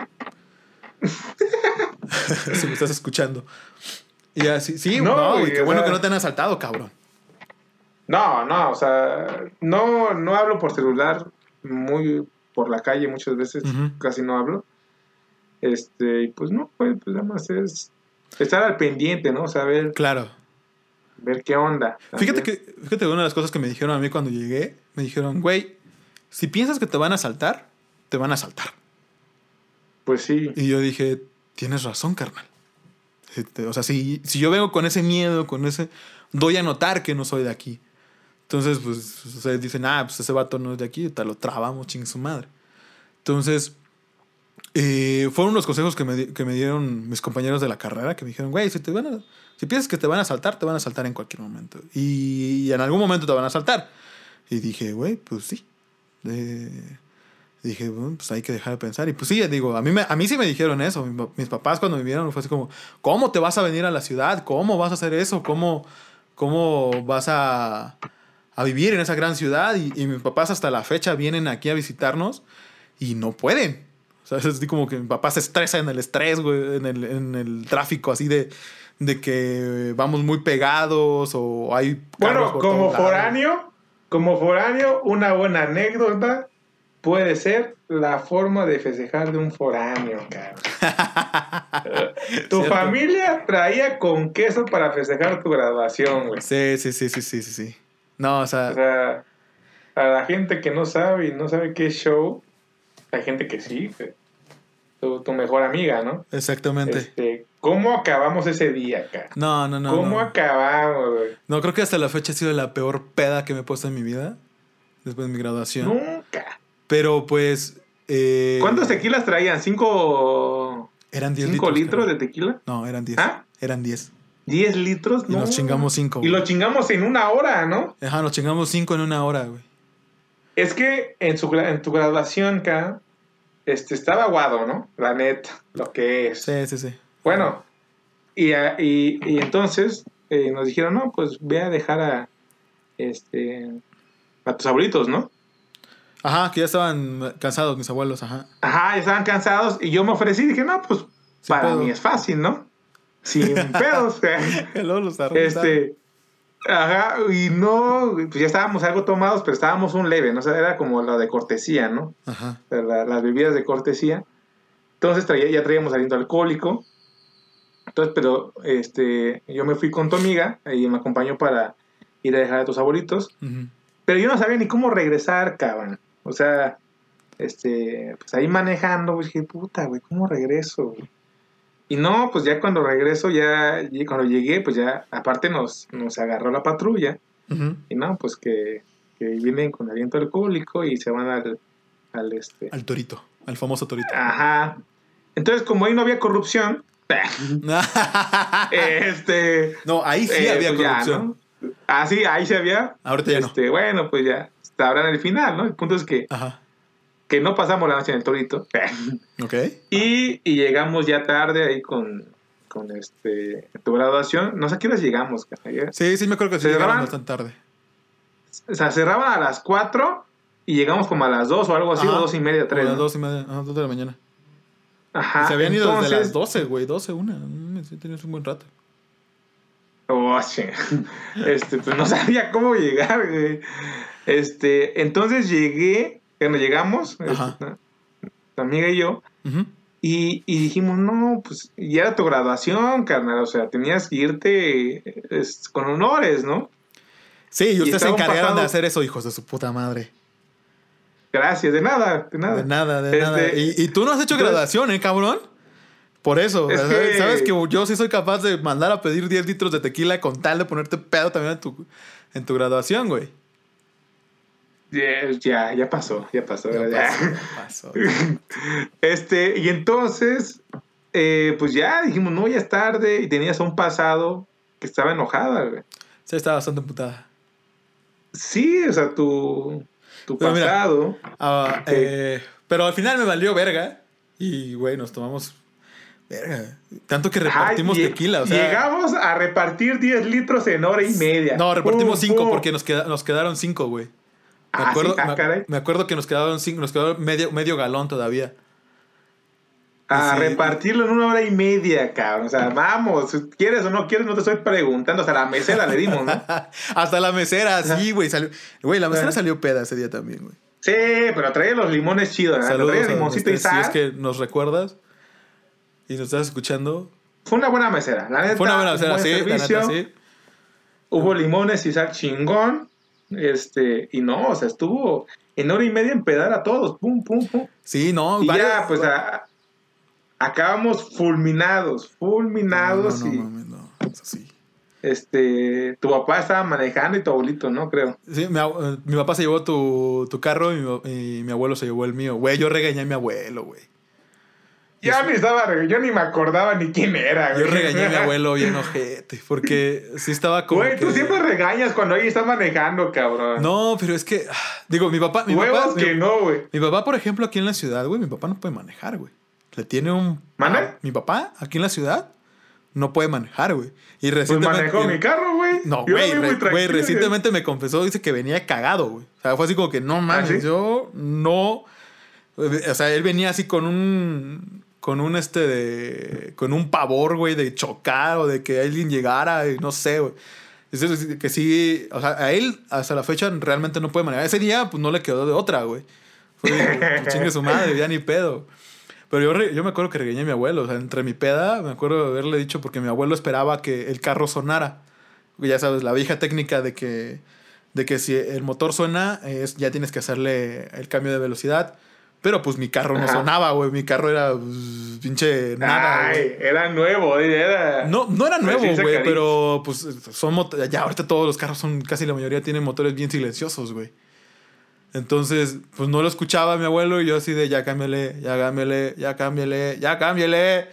[laughs] si me estás escuchando. Y así, sí, No, no, güey, qué bueno sea- que no te han asaltado, cabrón. No, no, o sea, no, no hablo por celular muy por la calle muchas veces, casi no hablo. Este, y pues no, pues, pues nada más es estar al pendiente, ¿no? Ver, Claro. ver qué onda. Fíjate también. que, fíjate que una de las cosas que me dijeron a mí cuando llegué, me dijeron, güey, si piensas que te van a asaltar, te van a asaltar. Pues sí, Y yo dije, tienes razón, carnal. Si te- O sea, si, si yo vengo con ese miedo, con ese, doy a notar que no soy de aquí. Entonces, pues, sea, dicen, ah, pues ese vato no es de aquí, te lo trabamos, ching su madre. Entonces, eh, fueron los consejos que me, que me dieron mis compañeros de la carrera, que me dijeron, güey, si, te van si piensas que te van a asaltar, te van a asaltar en cualquier momento. Y, en algún momento te van a asaltar. Y dije, güey, pues sí. Eh, dije, bueno, pues hay que dejar de pensar. Y pues sí, digo, a mí, me- a mí sí me dijeron eso. Mis papás cuando me vieron fue así como, ¿cómo te vas a venir a la ciudad? ¿Cómo vas a hacer eso? ¿Cómo, cómo vas a, a vivir en esa gran ciudad? Y, y mis papás hasta la fecha vienen aquí a visitarnos y no pueden. Es así como que mi papá se estresa en el estrés, güey, en el, en el tráfico, así de, de que vamos muy pegados o hay... Bueno, por como foráneo, como foráneo, una buena anécdota puede ser la forma de festejar de un foráneo, cabrón. [laughs] tu Cierto. familia traía con queso para festejar tu graduación, güey. Sí, sí, sí, sí, sí, sí, sí. No, o sea, O sea, a la gente que no sabe y no sabe qué es show, hay gente que sí, güey. Tu, tu mejor amiga, ¿no? exactamente. Este, ¿Cómo acabamos ese día, cara? No, no, no. ¿Cómo no. acabamos, güey? No, creo que hasta la fecha ha sido la peor peda que me he puesto en mi vida. Después de mi graduación. Nunca. Pero pues. eh, ¿Cuántos tequilas traían? ¿Cinco, Eran 10 cinco litros. litros de tequila? No, eran 10. ¿Ah? Eran 10. ¿Diez litros? Y No. nos chingamos 5. Y lo chingamos en una hora, ¿no? Ajá, nos chingamos 5 en una hora, güey. Es que en, su, en tu graduación, acá, este, estaba aguado, ¿no? La neta, lo que es. Sí, sí, sí. Bueno, y, y, y entonces eh, nos dijeron, no, pues ve a dejar a, este, a tus abuelitos, ¿no? Ajá, que ya estaban cansados mis abuelos, ajá. Ajá, estaban cansados y yo me ofrecí y dije, no, pues Sin para pedo. mí es fácil, ¿no? Sin pedos. [laughs] [laughs] Luego los este, ajá, y no, pues ya estábamos algo tomados, pero estábamos un leve, ¿no? O sea, era como la de cortesía, ¿no? Ajá. O sea, la- las bebidas de cortesía. Entonces traía, ya traíamos aliento alcohólico. Entonces, pero este, yo me fui con tu amiga y me acompañó para ir a dejar a tus abuelitos. Pero yo no sabía ni cómo regresar, cabrón. O sea, este, pues ahí manejando, pues dije, puta, güey, ¿cómo regreso? güey? Y no, pues ya cuando regreso, ya, cuando llegué, pues ya, aparte nos, nos agarró la patrulla. Ujú. Y no, pues que, que vienen con aliento alcohólico y se van al, al este. Al torito. Al famoso torito. Ajá. Entonces, como ahí no había corrupción, [laughs] este. no, ahí sí eh, había pues ya, corrupción. ¿no? Ah, sí, ahí se había. Ahorita ya no. este, Bueno, pues ya sabrán el final, ¿no? El punto es que, Ajá. Que no pasamos la noche en el torito. [laughs] Ok. y, y llegamos ya tarde ahí con, con este, tu graduación. No sé a qué horas llegamos, cara. Sí, sí, me acuerdo que sí ¿Se llegaron graban? bastante tarde. O sea, cerraban a las 4 y llegamos como a las 2 o algo así, Ajá. o 2 y media, Como 3. a las dos y media, ajá, dos de la mañana. Ajá. se habían ido desde entonces- las 12, güey, 12, una. Mm, Sí, tenías un buen rato. Oh. [laughs] Este, pues no [laughs] sabía cómo llegar, güey. Este, entonces llegué, cuando llegamos, este, tu amiga y yo, y, y dijimos, no, pues ya era tu graduación, carnal, o sea, tenías que irte es, con honores, ¿no? Sí, y ustedes se encargaron de hacer eso, hijos de su puta madre. Gracias, de nada, de nada. De nada, de Este, nada. Y, y tú no has hecho entonces- graduación, ¿eh, cabrón? Por eso. Es ¿sabes? que- Sabes que yo sí soy capaz de mandar a pedir 10 litros de tequila con tal de ponerte pedo también en tu, en tu graduación, güey. Ya, ya, ya pasó, ya pasó. Ya ya. [laughs] pasó. Este, y entonces, eh, pues ya dijimos, no, ya es tarde, y tenías un pasado que estaba enojada, güey. Sí, estaba bastante emputada. Sí, o sea, tu, tu Pero mira, pasado. Ah, eh, pero al final me valió verga. Y, güey, nos tomamos. Verga. Tanto que repartimos lle- tequila. O sea, llegamos a repartir 10 litros en hora y media. No, repartimos Pum, 5 pum. porque nos, queda- nos quedaron 5, güey. Me Ah, acuerdo, sí, ah, me- acuerdo que nos quedaron cinco, nos quedó medio, medio galón todavía. A Sí. repartirlo en una hora y media, cabrón. O sea, vamos, ¿quieres o no quieres? No te estoy preguntando. O sea, la mesera le dimos, ¿no? [laughs] Hasta la mesera, sí, güey. Salió, güey, la mesera salió peda ese día también, güey. Sí, pero traía los limones chidos, ¿verdad? Saludos limoncito y ustedes, si sal. es que nos recuerdas y nos estás escuchando. Fue una buena mesera. La neta, Fue una buena un mesera, buen sí, la servicio. neta, sí. Hubo limones y sal chingón. Este, y no, o sea, estuvo en hora y media en pedar a todos. Pum, pum, pum. Sí, no, Y varios- ya, pues a- acabamos fulminados, fulminados No, no, y no, mames, no, eso sí. este, tu papá estaba manejando y tu abuelito, ¿no? Creo. Sí, mi, eh, mi papá se llevó tu, tu carro y mi, y mi abuelo se llevó el mío. Güey, yo regañé a mi abuelo, güey. Ya ni estaba, re- yo ni me acordaba ni quién era, Yo güey. regañé a mi abuelo bien [laughs] ojete, porque sí estaba como Güey, tú siempre regañas cuando alguien está manejando, cabrón. No, pero es que... ah, Digo, mi papá... Mi Huevos papá, que mi, no, güey. mi papá, por ejemplo, aquí en la ciudad, güey, mi papá no puede manejar, güey. Le tiene un... ¿Mande? Ah, mi papá, aquí en la ciudad, no puede manejar, güey. Y Pues recientemente... manejó mi carro, güey. No, Yo güey, güey, recientemente me confesó, dice que venía cagado, güey. O sea, fue así como que, no mames, ¿Ah, sí? yo no... O sea, él venía así con un... Con un este de... Con un pavor, güey, de chocar o de que alguien llegara y no sé, güey. Dice que sí, o sea, a él hasta la fecha realmente no puede manejar. Ese día, pues no le quedó de otra, güey. Fue de, chingue su madre, ya ni pedo. Pero yo, yo me acuerdo que regañé a mi abuelo, o sea, entre mi peda, me acuerdo de haberle dicho porque mi abuelo esperaba que el carro sonara. Ya sabes, la vieja técnica de que, de que si el motor suena, es, ya tienes que hacerle el cambio de velocidad. Pero pues mi carro no Ajá. sonaba, güey. Mi carro era pues, pinche nada. Ay, era nuevo, era. No, no era nuevo, güey, pero pues son mot- ya ahorita todos los carros son casi la mayoría tienen motores bien silenciosos, güey. Entonces, pues no lo escuchaba mi abuelo y yo así de ya cámbiale, ya cámbiale, ya cámbiale, ya cámbiale.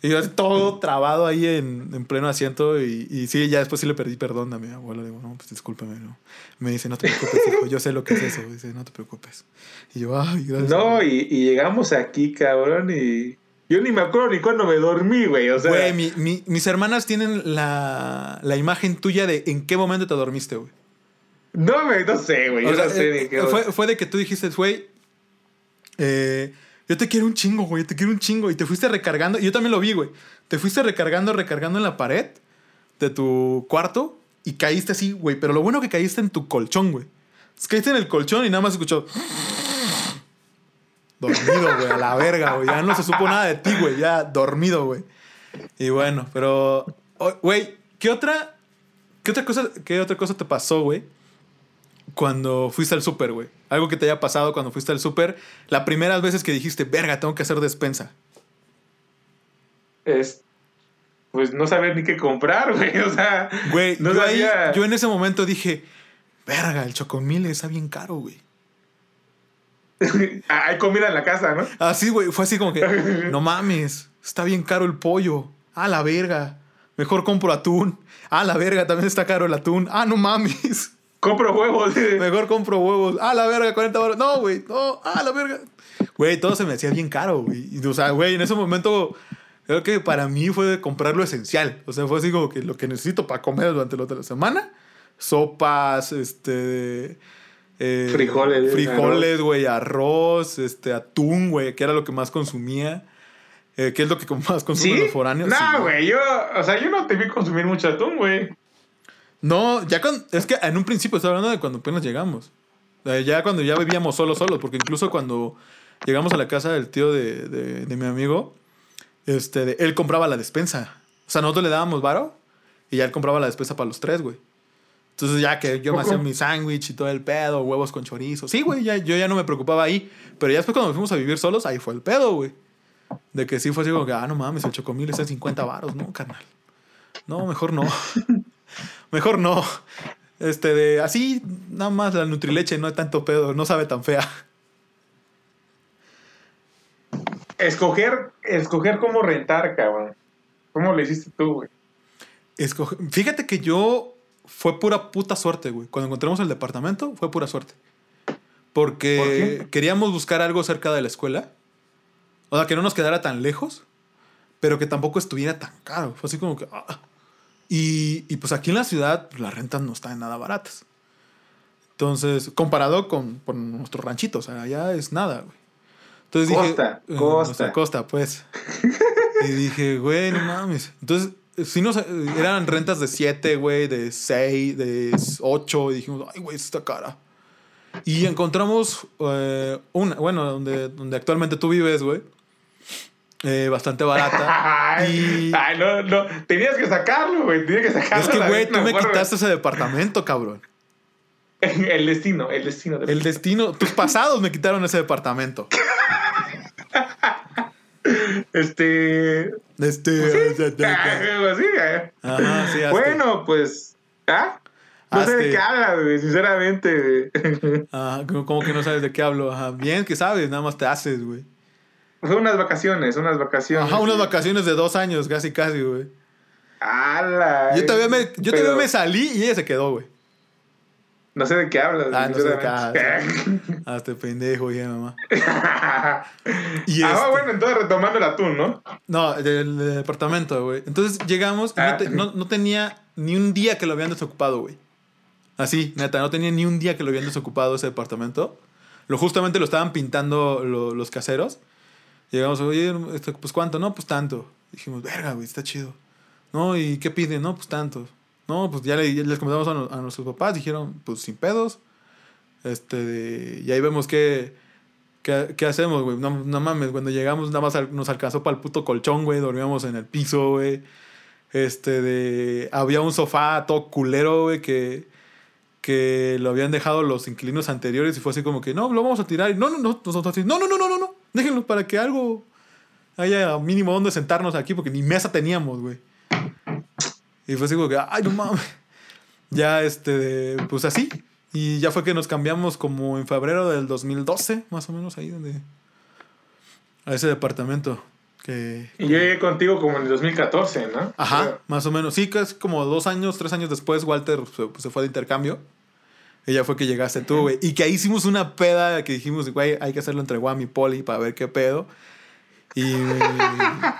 Y yo todo trabado ahí en, en pleno asiento y, y sí, ya después sí le perdí perdón a mi abuelo. Digo, no, pues discúlpame, ¿no? Me dice, no te preocupes, hijo, yo sé lo que es eso. Dice, no te preocupes. Y yo, ay, gracias. No, y, y llegamos aquí, cabrón, y. Yo ni me acuerdo ni cuando me dormí, güey. O sea, Güey, mi- mi- mis hermanas tienen la, la imagen tuya de en qué momento te dormiste, güey. no, güey, no sé, güey. Yo sea, no sé eh, ni qué. fue, fue de que tú dijiste, güey, eh, yo te quiero un chingo, güey, te quiero un chingo. Y te fuiste recargando, y yo también lo vi, güey. Te fuiste recargando, recargando en la pared de tu cuarto y caíste así, güey. Pero lo bueno que caíste en tu colchón, güey. Caíste en el colchón y nada más escuchó. [gasps] Dormido, güey, a la verga, güey. Ya no se supo nada de ti, güey. Ya dormido, güey. Y bueno, pero. oh, Güey, ¿qué otra. ¿Qué otra cosa, qué otra cosa te pasó, güey? Cuando fuiste al súper, güey. Algo que te haya pasado cuando fuiste al súper. La primeras veces que dijiste, verga, tengo que hacer despensa. Es. Pues no saber ni qué comprar, [laughs] güey. O sea. Güey, no yo, ahí- sabía- yo en ese momento dije, verga, el chocomil está bien caro, güey. [laughs] Ah, Hay comida en la casa, ¿no? Así, güey, fue así como que, [laughs] no mames, está bien caro el pollo. Ah, la verga. Mejor compro atún. Ah, la verga, también está caro el atún. Ah, no mames. Compro huevos. Mejor compro huevos. Ah, la verga, 40 baros. No, güey. No, ah, la verga. Güey, todo se me hacía bien caro, güey. Y, O sea, güey, en ese momento, creo que para mí fue de comprar lo esencial. O sea, fue así como que lo que necesito para comer durante la otra semana. Sopas, este... eh, Frijoles, Frijoles, güey, arroz, este, atún, güey, que era lo que más consumía. Eh, ¿Qué es lo que [laughs] más consumen ¿Sí? los foráneos? No, güey. Yo. O sea, yo no te vi consumir mucho atún, güey. No, ya con, es que en un principio estoy hablando de cuando apenas llegamos. Eh, ya cuando ya vivíamos solos, solos, porque incluso cuando llegamos a la casa del tío de, de- de mi amigo, este, de- él compraba la despensa. O sea, nosotros le dábamos varo y ya él compraba la despensa para los tres, güey. Entonces ya que yo me hacía mi sándwich y todo el pedo, huevos con chorizo. Sí, güey, ya, yo ya no me preocupaba ahí. Pero ya después cuando fuimos a vivir solos, ahí fue el pedo, güey. De que sí fue así como que, ah, no mames, el chocomil está en 50 varos, ¿no, carnal? No, mejor no. [laughs] mejor no. Este, de así, nada más la Nutrileche no hay tanto pedo, no sabe tan fea. Escoger, escoger cómo rentar, cabrón. ¿Cómo le hiciste tú, güey? Escoge- Fíjate que yo fue pura puta suerte, güey. Cuando encontramos el departamento, fue pura suerte. Porque queríamos buscar algo cerca de la escuela. O sea, que no nos quedara tan lejos, pero que tampoco estuviera tan caro. Fue así como que. ah. Y, y pues aquí en la ciudad, pues, las rentas no están nada baratas. Entonces, comparado con, con nuestro ranchito, o sea, allá es nada, güey. Entonces Costa, dije. eh, costa. nuestra costa, pues. [laughs] y dije, güey, no mames. Entonces, sí nos, eran rentas de 7, güey, de 6, de 8. Y dijimos, ay, güey, está cara. Y encontramos eh, una, bueno, donde, donde actualmente tú vives, güey. Eh, bastante barata. [laughs] Ay, y ay, no, no. Tenías que sacarlo, güey. Tenías que sacarlo. es que, [laughs] güey, tú me acuerdo. quitaste ese departamento, cabrón. [laughs] El destino, el destino. de- El destino, tus pasados me quitaron ese departamento. Este. Este. Ah, así, eh. Ajá, sí. Bueno, pues. ¿Ah? No sé de qué hablas, güey, sinceramente. güey. Ajá, como que no sabes de qué hablo. Ajá, bien que sabes, nada más te haces, güey. Fue unas vacaciones, unas vacaciones. Ajá, unas vacaciones de dos años, casi, casi, güey. ¡Hala! Yo todavía me, yo todavía me salí y ella se quedó, güey. No sé de qué hablas. Ah, no sé de qué sinceramente. [laughs] Ah, este pendejo, ya, mamá. [laughs] Y ah, este- bueno, entonces retomando el atún, ¿no? No, del, del departamento, güey. Entonces llegamos y no, Ah. te- no- no tenía ni un día que lo habían desocupado, güey. Así, neta, no tenía ni un día que lo habían desocupado ese departamento. Lo justamente lo estaban pintando lo- los caseros. Llegamos, oye, este, pues cuánto, no, pues tanto. Dijimos, verga, güey, está chido. No, ¿y qué piden? No, pues tanto. No, pues ya, le- ya les comentamos a, a nuestros papás, dijeron, pues sin pedos. Este, y ahí vemos qué, qué, qué hacemos, güey. No, no mames, cuando llegamos nada más nos alcanzó para el puto colchón, güey. Dormíamos en el piso, güey. Este, de... Había un sofá todo culero, güey, que, que lo habían dejado los inquilinos anteriores y fue así como que, no, lo vamos a tirar. Y no, no, no, no, no, no, no, no, no. Déjenlo para que algo haya mínimo donde sentarnos aquí porque ni mesa teníamos, güey. Y fue así como que, ay, no mames. Ya, este, pues así. Y ya fue que nos cambiamos como en febrero del 2012, más o menos ahí donde... A ese departamento. Que... Y yo llegué contigo como en el 2014, ¿no? Ajá, más o menos. Sí, que es como dos años, tres años después, Walter se, pues, se fue de intercambio. Ella fue que llegaste tú, güey. Y que ahí hicimos una peda que dijimos, güey, hay que hacerlo entre Guam y Poli para ver qué pedo. Y,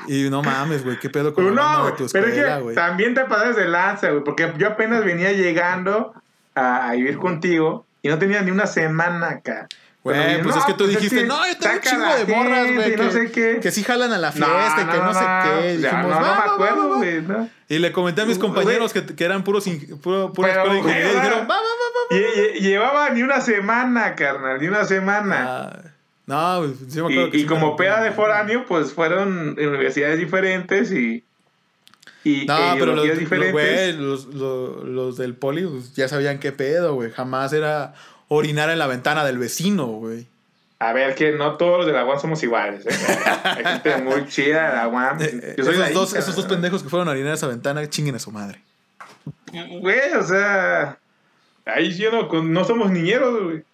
y no mames, güey, qué pedo con Pero la no, de pero es que también te pasas de lanza, güey, porque yo apenas venía llegando a, a vivir contigo y no tenía ni una semana acá. Güey, pues no, es que tú pues dijiste, que no, yo tengo un chingo de morras, güey. Que, no sé qué. que sí jalan a la fiesta que no, sé qué. Dijimos, no, no "Va, me acuerdo, va, va". güey, ¿no? Y le comenté a mis compañeros que, que eran puros, puro, pura escuela de ingeniería. Y dijeron, va, va, va, va. Lle- lle- Llevaba ni una semana, carnal, ni una semana. Ah, no, güey, sí me acuerdo y que y como peda de foráneo, pues fueron en universidades diferentes y, y No, pero los, los, los, los del poli pues, ya sabían qué pedo, güey. Jamás era orinar en la ventana del vecino, güey. A ver, que no todos los de la UAM somos iguales. ¿eh? Hay gente muy chida de la UAM. Eh, Yo soy esos, dos, esos dos pendejos que fueron a orinar a esa ventana, chinguen a su madre. Güey, o sea. Ahí sí no, no somos niñeros, güey.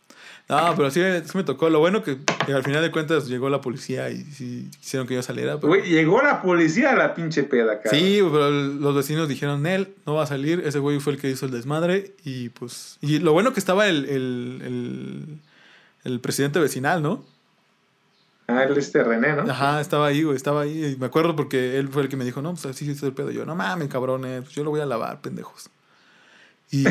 No, pero sí, sí me tocó. Lo bueno que, que al final de cuentas llegó la policía y sí quisieron que yo saliera. pero- Güey, llegó la policía a la pinche peda, cara. Sí, pero los vecinos dijeron, Nel, no va a salir. Ese güey fue el que hizo el desmadre. Y pues. Y lo bueno que estaba el, el, el, el presidente vecinal, ¿no? Ah, el este René, ¿no? Ajá, estaba ahí, güey, estaba ahí. Y me acuerdo porque él fue el que me dijo, no, pues así es el pedo. Yo, no mames, cabrones, pues yo lo voy a lavar, pendejos. Y,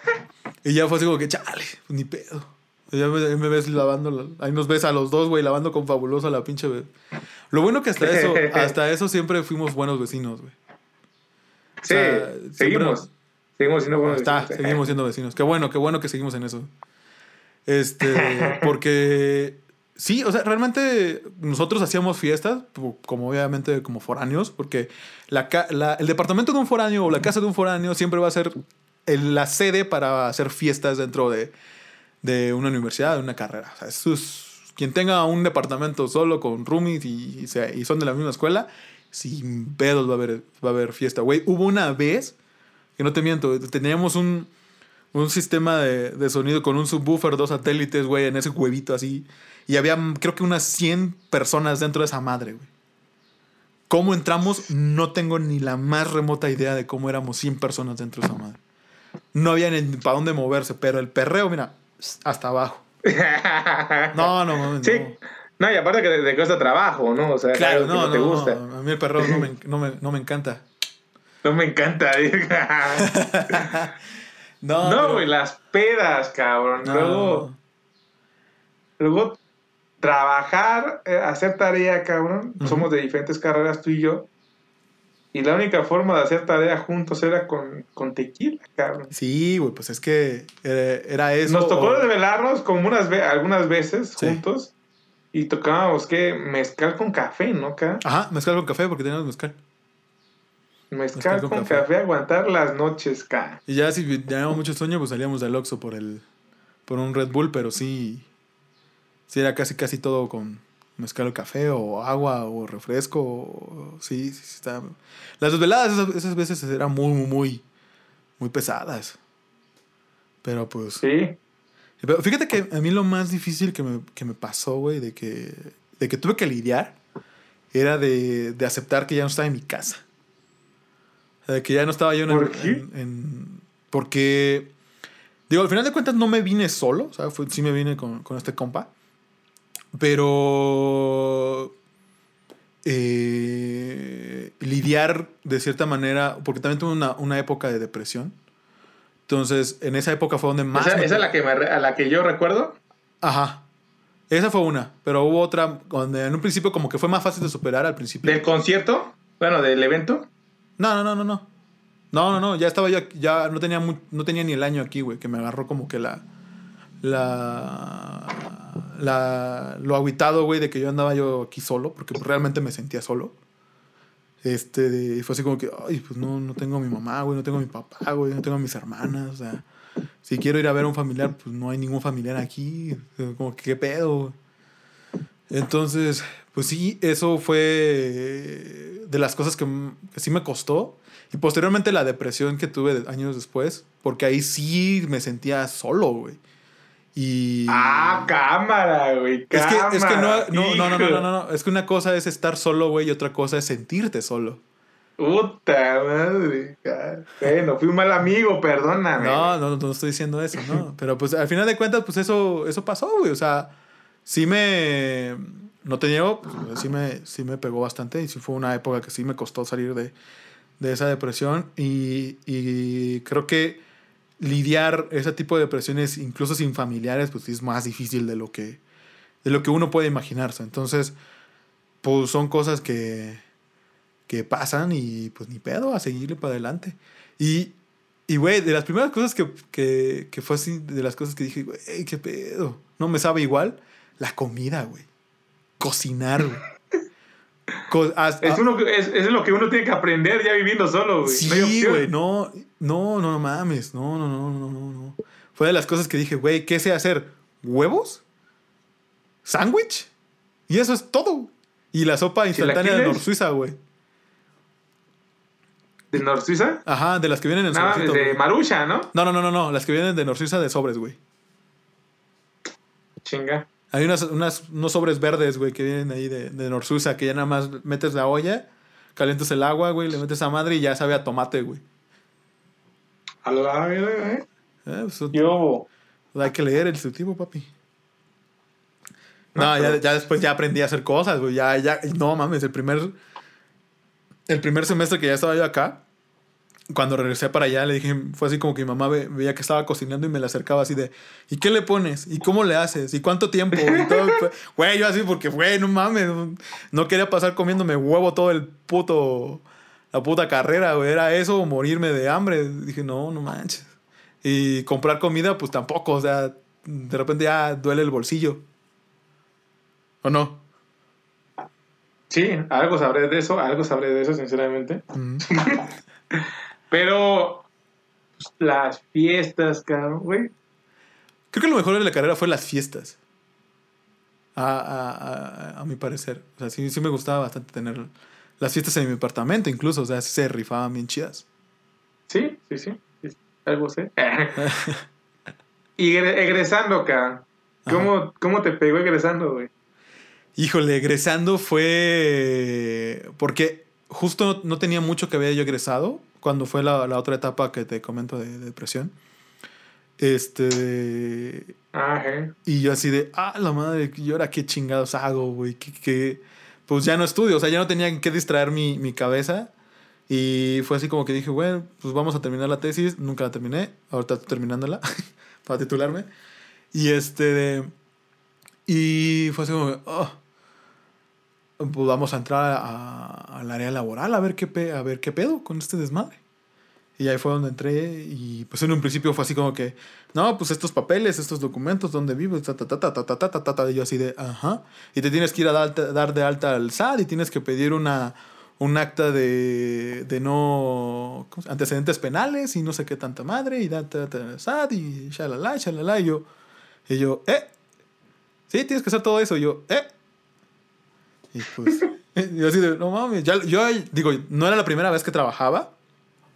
[laughs] y ya fue así como que, chale, pues ni pedo. Ya me, me ves lavando, la- ahí nos ves a los dos, güey, lavando con fabuloso la pinche. Lo bueno que hasta eso, [laughs] hasta eso siempre fuimos buenos vecinos, güey. Sí, sea, seguimos. siempre- Seguimos siendo buenos Está, vecinos. seguimos siendo vecinos. Qué bueno, qué bueno que seguimos en eso. Este, [laughs] porque sí, o sea, realmente nosotros hacíamos fiestas, como obviamente como foráneos, porque la, la- el departamento de un foráneo o la casa de un foráneo siempre va a ser el- la sede para hacer fiestas dentro de, de una universidad, de una carrera. O sea, eso es- quien tenga un departamento solo con roomies y, son de la misma escuela, sin pedos va a haber, va a haber fiesta. Güey, hubo una vez, que no te miento, teníamos un, un sistema de, de sonido con un subwoofer, dos satélites, güey, en ese huevito así. Y había, creo que unas 100 personas dentro de esa madre, güey. ¿Cómo entramos? No tengo ni la más remota idea de cómo éramos 100 personas dentro de esa madre. No había ni para dónde moverse, pero el perreo, mira, hasta abajo. [laughs] No, no, mames, Sí. no. No, y aparte que te, te cuesta trabajo, ¿no? O sea, Claro, no, no, te no, gusta. A mí el perreo no me, no me, no me encanta. No me encanta. [laughs] No, no, güey, las pedas, cabrón. no. Luego, luego trabajar, eh, hacer tarea, cabrón. Ujú. Somos de diferentes carreras, tú y yo. Y la única forma de hacer tarea juntos era con, con tequila, cabrón. Sí, güey, pues es que era, era eso. Nos tocó o- desvelarnos como unas ve- algunas veces Sí. juntos. Y tocábamos, ¿qué? Mezcal con café, ¿no, ca? Ajá, mezcal con café porque teníamos mezcal. Mezcal, con con, café. café. aguantar las noches, ca. Y ya si teníamos mucho sueño, pues salíamos del Oxxo por el por un Red Bull, pero sí sí era casi casi todo con mezcal o café o agua o refresco, o- sí, sí, sí está. Las desveladas esas, esas veces eran muy muy muy muy pesadas. Pero pues Sí. Pero fíjate que a mí lo más difícil que me, que me pasó, güey, de que, de que tuve que lidiar, era de, de aceptar que ya no estaba en mi casa. O sea, de que ya no estaba yo en... ¿Por qué? en- en- porque, digo, al final de cuentas no me vine solo, o sea, fue- sí me vine con, con este compa, pero... eh, lidiar de cierta manera, porque también tuve una, una época de depresión. Entonces, en esa época fue donde más... ¿Esa, me- esa es la que, me a la que yo recuerdo? Ajá. Esa fue una, pero hubo otra donde en un principio como que fue más fácil de superar al principio. ¿Del concierto? Bueno, del evento. No, no, no, no, no. No, no, no, ya estaba yo, ya no tenía, no tenía ni el año aquí, güey, que me agarró como que la, la, la, lo aguitado, güey, de que yo andaba yo aquí solo, porque realmente me sentía solo. Este, de- fue así como que, ay, pues no, no tengo a mi mamá, güey, no tengo a mi papá, güey, no tengo a mis hermanas, o sea, si quiero ir a ver a un familiar, pues no hay ningún familiar aquí, como que qué pedo. Entonces, pues sí, eso fue de las cosas que, que sí me costó. Y posteriormente la depresión que tuve años después, porque ahí sí me sentía solo, güey. Y... Ah, cámara, güey. es que, es que no, no, no, no, no, no, no, es que una cosa es estar solo, güey, y otra cosa es sentirte solo. Puta madre. Bueno, fui un mal amigo, perdóname. No, no, no estoy diciendo eso, ¿no? [laughs] Pero pues al final de cuentas, pues eso, eso pasó, güey. O sea, sí me. No te niego, pues, sí, me, sí me pegó bastante y sí fue una época que sí me costó salir de, de esa depresión. Y, y creo que lidiar ese tipo de depresiones, incluso sin familiares, pues es más difícil de lo que, de lo que uno puede imaginarse. Entonces, pues son cosas que, que pasan y pues ni pedo, a seguirle para adelante. Y, y güey, de las primeras cosas que, que, que fue así, de las cosas que dije, güey, qué pedo, no me sabe igual, la comida, güey. Cocinar, güey. As- Es, uno, es, es lo que uno tiene que aprender ya viviendo solo, güey. Sí, güey, no, no, no, no mames, no, no, no, no, no, no. Fue de las cosas que dije, güey, ¿qué sé hacer? ¿Huevos? ¿Sándwich? Y eso es todo. Y la sopa instantánea de. Nor Suiza, güey. ¿De Nor Suiza? Ajá, de las que vienen en Nada, sobrecito, de. Marucha, ¿no? No, no, no, no, no, las que vienen de Nor Suiza de sobres, güey. Chinga. Hay unas, unas, unos sobres verdes, güey, que vienen ahí de, de Nor Suiza, que ya nada más metes la olla, calientas el agua, güey, le metes a madre y ya sabe a tomate, güey. A la verga, ¿eh? Eh, pues, eso- Yo. hay que leer el instructivo, papi. No, No, ya, ya después ya aprendí a hacer cosas, güey. Ya, ya, no mames, el primer, el primer semestre que ya estaba yo acá, cuando regresé para allá, le dije, fue así como que mi mamá ve- veía que estaba cocinando y me la acercaba así de, ¿y qué le pones? ¿Y cómo le haces? ¿Y cuánto tiempo? Y todo, fue- [laughs] güey, yo así porque, güey, no mames, no quería pasar comiéndome huevo todo el puto, la puta carrera, güey. Era eso morirme de hambre. Dije, no, no manches. Y comprar comida, pues tampoco, o sea, de repente ya duele el bolsillo. ¿O no? Sí, algo sabré de eso, algo sabré de eso, sinceramente. Mm. [laughs] Pero pues, las fiestas, cabrón, güey. Creo que lo mejor de la carrera fue las fiestas. A, a- a- a mi parecer. O sea, sí, sí me gustaba bastante tener las fiestas en mi departamento, incluso. O sea, sí se rifaban bien chidas. Sí, sí, sí. algo sé. [laughs] [laughs] y egre- egresando, cabrón. ¿Cómo, ¿Cómo te pegó egresando, güey? Híjole, egresando fue. Porque justo no tenía mucho que había yo egresado cuando fue la, la otra etapa que te comento de, de depresión. Este. Je. Y yo así de, ah, la madre, ¿y ahora qué chingados hago, güey? ¿Qué, qué? Pues ya no estudio, o sea, ya no tenía que distraer mi, mi cabeza. Y fue así como que dije, bueno, pues vamos a terminar la tesis. Nunca la terminé, ahorita estoy terminándola [laughs] para titularme. Y este, y fue así como, oh, pues vamos a entrar al área laboral a ver, qué pe, a ver qué pedo con este desmadre. Y ahí fue donde entré y pues en un principio fue así como que, no, pues estos papeles, estos documentos, ¿dónde vives? Ta, ta, ta, ta, ta, ta, ta, ta, Y yo así de, ajá. Y te tienes que ir a dar, dar de alta al SAD y tienes que pedir una, un acta de, de no antecedentes penales y no sé qué tanta madre y da, ta, ta, SAD y shalala, shalala. Y yo, y yo, eh, sí, tienes que hacer todo eso. Y yo, eh. Y pues, [laughs] yo así de, no mames, ya, yo digo, no era la primera vez que trabajaba.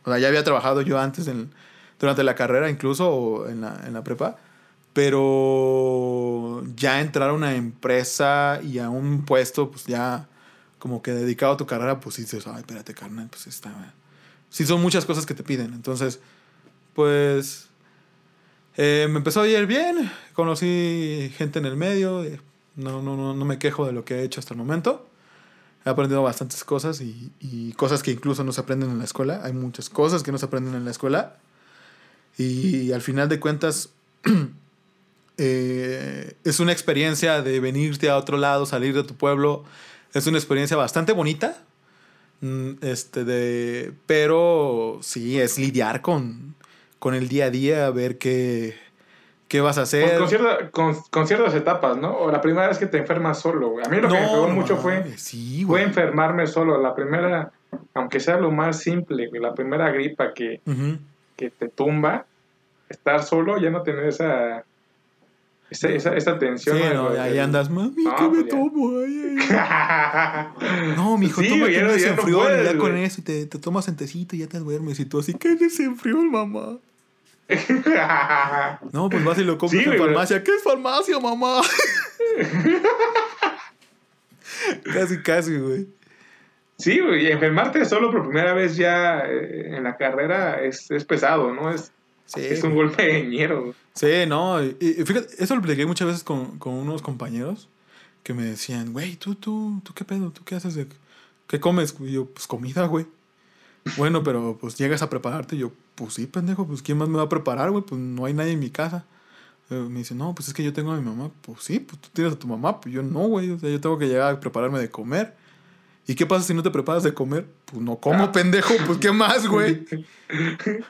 O sea, ya había trabajado yo antes en, durante la carrera incluso o en la, en la prepa. Pero ya entrar a una empresa y a un puesto, pues ya como que dedicado a tu carrera, pues dices, ay, espérate, carnal, pues está... Sí son muchas cosas que te piden. Entonces, pues... eh, me empezó a ir bien. Conocí gente en el medio. No, no, no, no me quejo de lo que he hecho hasta el momento. He aprendido bastantes cosas y, y cosas que incluso no se aprenden en la escuela. Hay muchas cosas que no se aprenden en la escuela. Y al final de cuentas, [clears throat] eh, es una experiencia de venirte a otro lado, salir de tu pueblo. Es una experiencia bastante bonita. Mm, Este de, pero sí, es lidiar con, con el día a día, ver qué, qué vas a hacer. Con, con cierta- con- con ciertas etapas, ¿no? O la primera vez que te enfermas solo, güey. A mí lo que me pegó no mucho fue, sí, fue enfermarme solo. La primera, aunque sea lo más simple, güey, la primera gripa que, que te tumba, estar solo, ya no tener esa, esa, esa, esa tensión. Sí, ¿no? ahí andas, mami, No, ¿qué me pues ya. tomo? Ay, ay". [laughs] No, mijo, Sí, güey, ya un no- ya no desenfriol y puedes, ya con eso y te, te tomas en tecito y ya te duermes y tú así, ¿qué desenfriol, mamá? [laughs] No, pues vas y lo compras Sí, en farmacia. ¿Qué es farmacia, mamá? [laughs] casi, casi, güey. Sí, güey, y enfermarte solo por primera vez ya eh, en la carrera es, es pesado, ¿no? Es, Sí, es un golpe de ñero. Sí, no. Y, y fíjate, eso lo platiqué muchas veces con, con unos compañeros que me decían, güey, ¿tú, tú, tú qué pedo? ¿Tú qué haces? De, ¿Qué comes? Y yo, pues comida, güey. Bueno, pero pues llegas a prepararte. Y yo, pues sí, pendejo, pues ¿quién más me va a preparar, güey? Pues no hay nadie en mi casa. Eh, me dice, no, pues es que yo tengo a mi mamá. Pues sí, pues tú tienes a tu mamá. Pues yo no, güey. O sea, yo tengo que llegar a prepararme de comer. ¿Y qué pasa si no te preparas de comer? Pues no como, Ah. pendejo. Pues qué más, güey. [laughs]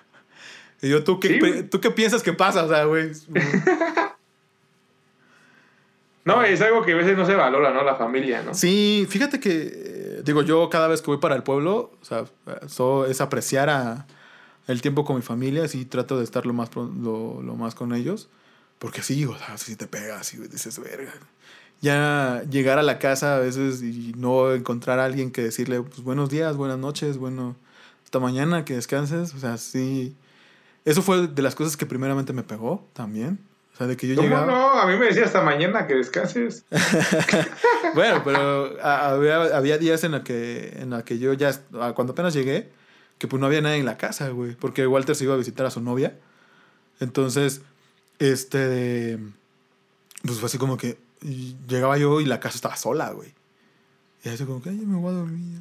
Y yo, ¿tú qué, Sí. ¿tú qué piensas que pasa? O sea, güey. [laughs] No, es algo que a veces no se valora, ¿no? La familia, ¿no? Sí, fíjate que, eh, digo, yo cada vez que voy para el pueblo, o sea, so- es apreciar a, el tiempo con mi familia, sí trato de estar lo más, lo, lo más con ellos, porque sí, o sea, si te pegas y dices, verga. Ya llegar a la casa a veces y no encontrar a alguien que decirle, pues buenos días, buenas noches, bueno, hasta mañana, que descanses, o sea, sí. Eso fue de las cosas que primeramente me pegó también. O sea, de que yo ¿Cómo llegaba... no? A mí me decía hasta mañana que descanses. [laughs] Bueno, pero había, había días en la que en la que yo ya, cuando apenas llegué, que pues no había nadie en la casa, güey, porque Walter se iba a visitar a su novia. Entonces, este, pues fue así como que llegaba yo y la casa estaba sola, güey. Y así como que, ay, ya me voy a dormir.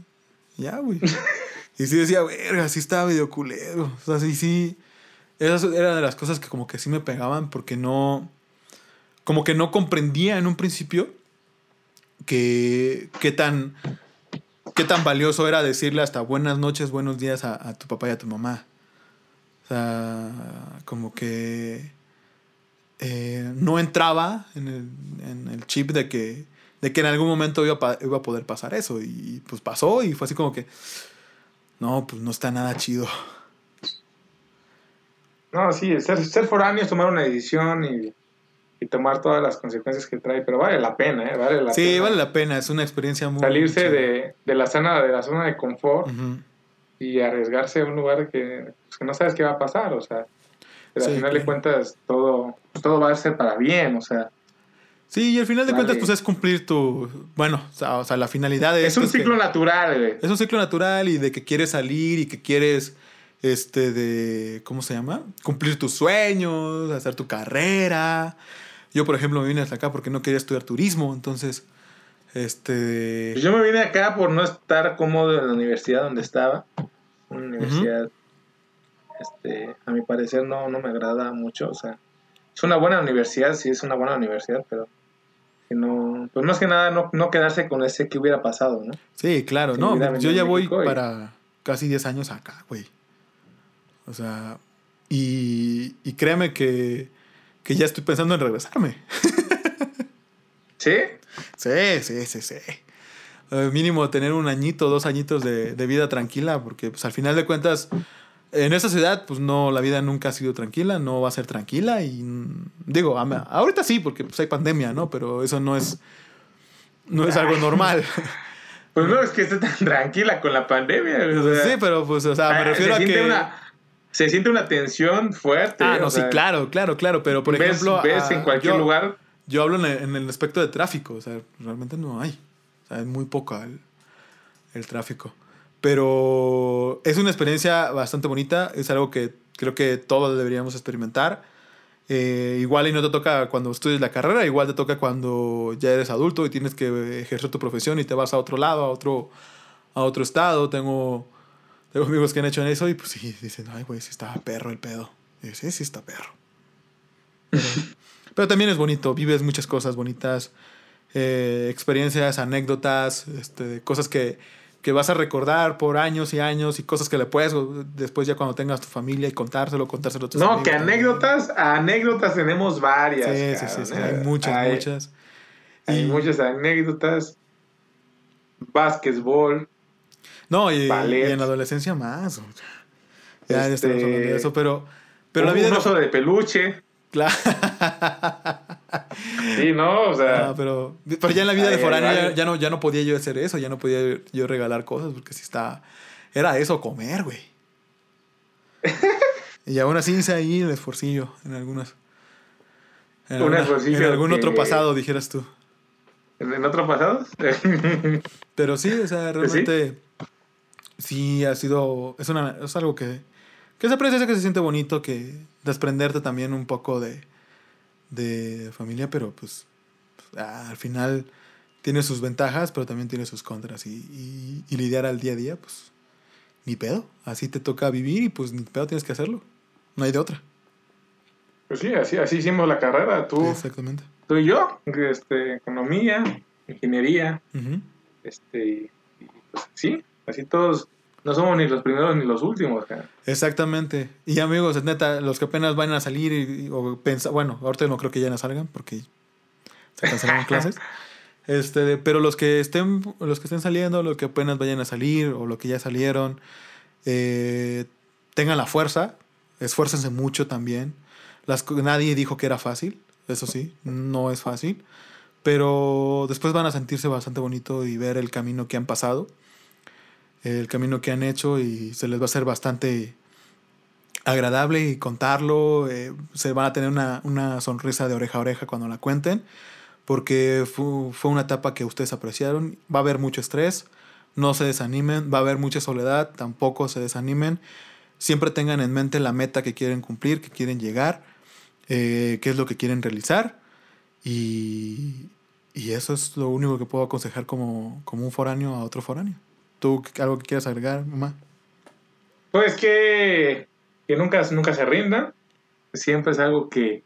Ya, güey. y sí decía, verga, sí estaba medio culero. O sea, sí, sí. Esas eran de las cosas que como que sí me pegaban porque no, como que no comprendía en un principio que qué tan qué tan valioso era decirle hasta buenas noches, buenos días a, tu papá y a tu mamá. O sea, como que eh, no entraba en el, chip de que, de que en algún momento iba a, iba a poder pasar eso. Y pues pasó y fue así como que, no, pues no está nada chido. No, sí, ser, ser foráneo es tomar una decisión y, y tomar todas las consecuencias que trae, pero vale la pena, ¿eh? Vale la Sí, pena. vale la pena, es una experiencia muy... Salirse de, de la zona, de la zona de confort Ujú. y arriesgarse a un lugar que, pues, que no sabes qué va a pasar, o sea, pero al final de cuentas todo, todo va a cuentas todo, va a ser para bien, o sea. Sí, y al final de cuentas, pues es cumplir tu. Bueno, o sea, la finalidad es. Es un ciclo natural, güey. Es un ciclo natural y de que quieres salir y que quieres. Este, de. ¿Cómo se llama? Cumplir tus sueños, hacer tu carrera. Yo, por ejemplo, me vine hasta acá porque no quería estudiar turismo, entonces. Este. Pues yo me vine acá por no estar cómodo en la universidad donde estaba. Una universidad. Este, a mi parecer no, no me agrada mucho. O sea, es una buena universidad, sí es una buena universidad, pero que no, pues más que nada no, no quedarse con ese que hubiera pasado, ¿no? Sí, claro, no, yo ya voy para casi 10 años acá, güey. O sea, y, y créeme que, que ya estoy pensando en regresarme. ¿Sí? Sí, sí, sí, sí. Eh, mínimo tener un añito, dos añitos de, de, vida tranquila, porque pues al final de cuentas, en esa ciudad, pues no, la vida nunca ha sido tranquila, no va a ser tranquila y digo, ahorita sí, porque pues hay pandemia, ¿no? Pero eso no es, no es algo [laughs] normal. Pues no es que esté tan tranquila con la pandemia. sí, pero pues, o sea, me ah, refiero a que... se siente una tensión fuerte. Ah, no, sí, claro, claro, claro, pero por ejemplo... Ves ah, en cualquier lugar yo hablo en el, aspecto de tráfico, o sea, realmente no hay. O sea, es muy poco el, tráfico. Pero es una experiencia bastante bonita, es algo que creo que todos deberíamos experimentar. Eh, igual y no te toca cuando estudies la carrera, igual te toca cuando ya eres adulto y tienes que ejercer tu profesión y te vas a otro lado, a otro, a otro estado. Tengo, tengo amigos que han hecho eso y pues sí, dicen, ay, güey, sí está perro el pedo. Y sí, sí está perro. [laughs] Pero también es bonito, vives muchas cosas bonitas, eh, experiencias, anécdotas, este, cosas que, que, vas a recordar por años y años y cosas que le puedes después ya cuando tengas tu familia y contárselo, contárselo a tus No, que anécdotas, anécdotas tenemos varias. Sí, sí, sí, hay muchas, muchas. Hay muchas anécdotas. Básquetbol. No, y, en la adolescencia más. Ya, este, estamos hablando de eso, pero, pero la vida... Un oso de peluche. Claro. [laughs] Sí, no, o sea. pero, pero ya en la vida de foráneo ya, no, ya no podía yo hacer eso, ya no podía yo regalar cosas, porque si está. Era eso, comer, güey. [laughs] y aún así hice ahí el esforcillo en algunas. En, Un en algún otro pasado, dijeras tú. ¿En otro pasado? [laughs] pero sí, o sea, realmente. Sí, ha sido. Es, una, es algo que que se aprecia, que se siente bonito, que desprenderte también un poco de, de familia, pero pues ah, al final tiene sus ventajas, pero también tiene sus contras. Y, y, lidiar al día a día, pues ni pedo. Así te toca vivir y pues ni pedo tienes que hacerlo. No hay de otra. Pues sí, así, así hicimos la carrera, tú. Exactamente. Tú y yo, este, economía, ingeniería, este, pues sí, así todos no somos ni los primeros ni los últimos. Exactamente. Y amigos, neta, los que apenas van a salir y, o pensar, bueno, ahorita no creo que ya no salgan porque se cancelaron [laughs] clases. Este, pero los que estén, los que estén saliendo, los que apenas vayan a salir o los que ya salieron, eh, tengan la fuerza, esfuércense mucho también. Las, nadie dijo que era fácil, eso sí, no es fácil, pero después van a sentirse bastante bonito y ver el camino que han pasado el camino que han hecho y se les va a hacer bastante agradable y contarlo. Eh, se van a tener una, sonrisa de oreja a oreja cuando la cuenten, porque fue, una etapa que ustedes apreciaron. Va a haber mucho estrés, no se desanimen, va a haber mucha soledad, tampoco se desanimen. Siempre tengan en mente la meta que quieren cumplir, que quieren llegar, eh, qué es lo que quieren realizar. Y, eso es lo único que puedo aconsejar como, como un foráneo a otro foráneo. ¿Tú algo que quieras agregar, mamá? Pues que, que nunca, nunca se rindan. Siempre es algo que,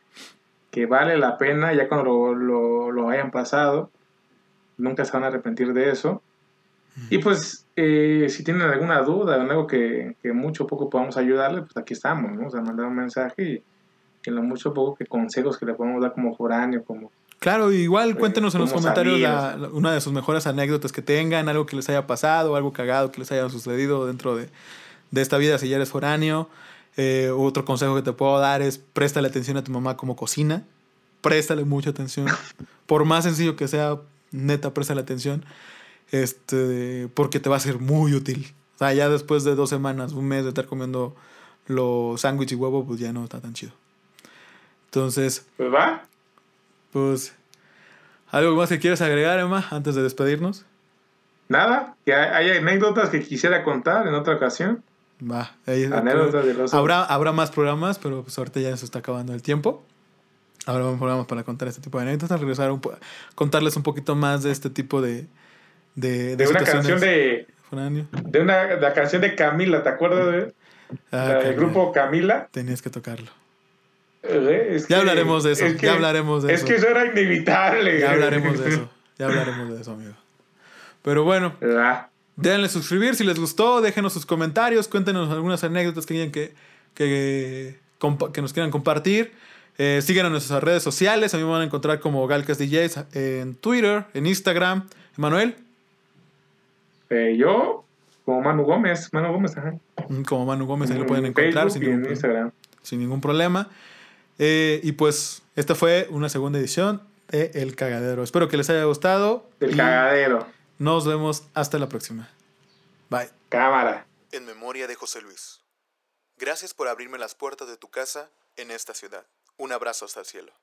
que vale la pena, ya cuando lo, lo, hayan pasado. Nunca se van a arrepentir de eso. Y pues, eh, si tienen alguna duda o algo que, que mucho o poco podamos ayudarle, pues aquí estamos, Vamos a mandar un mensaje y en lo mucho o poco que consejos que le podemos dar como foráneo, como Claro, igual cuéntenos en los comentarios una de sus mejores anécdotas que tengan, algo que les haya pasado, algo cagado que les haya sucedido dentro de, esta vida si ya eres foráneo. Eh, otro consejo que te puedo dar es préstale atención a tu mamá como cocina. Préstale mucha atención. Por más sencillo que sea, neta, préstale atención. Este, porque te va a ser muy útil. O sea, ya después de dos semanas, un mes de estar comiendo los sándwiches y huevo, pues ya no está tan chido. Entonces, Pues va. Pues, ¿algo más que quieras agregar, Emma, antes de despedirnos? Nada, que hay, anécdotas que quisiera contar en otra ocasión. Va, ahí- Anécdotas de los habrá, habrá más programas, pero pues ahorita ya se está acabando el tiempo. Habrá más programas para contar este tipo de anécdotas, regresar un po- contarles un poquito más de este tipo de... De, de una canción de, de una la canción de Camila, ¿te acuerdas de Ah, Camila, grupo Camila? Tenías que tocarlo. Eh, es Ya hablaremos de eso, es que- ya hablaremos de es eso. que eso era inevitable. Ya hablaremos de eso. Ya hablaremos de eso, amigo. Pero bueno, Ah, denle suscribir si les gustó, déjenos sus comentarios, cuéntenos algunas anécdotas que que, que, que nos quieran compartir. Eh, síganos en nuestras redes sociales. A mí me van a encontrar como Galcas DJs en Twitter, en Instagram. Emanuel, eh, yo, como Manu Gómez, Manu Gómez, ajá. mm, como Manu Gómez, ahí lo pueden En encontrar Facebook sin y en ningún, Instagram. sin ningún problema. Eh, y pues, esta fue una segunda edición de El Cagadero. Espero que les haya gustado. El cagadero. Nos vemos hasta la próxima. Bye. Cámara. En memoria de José Luis. Gracias por abrirme las puertas de tu casa en esta ciudad. Un abrazo hasta el cielo.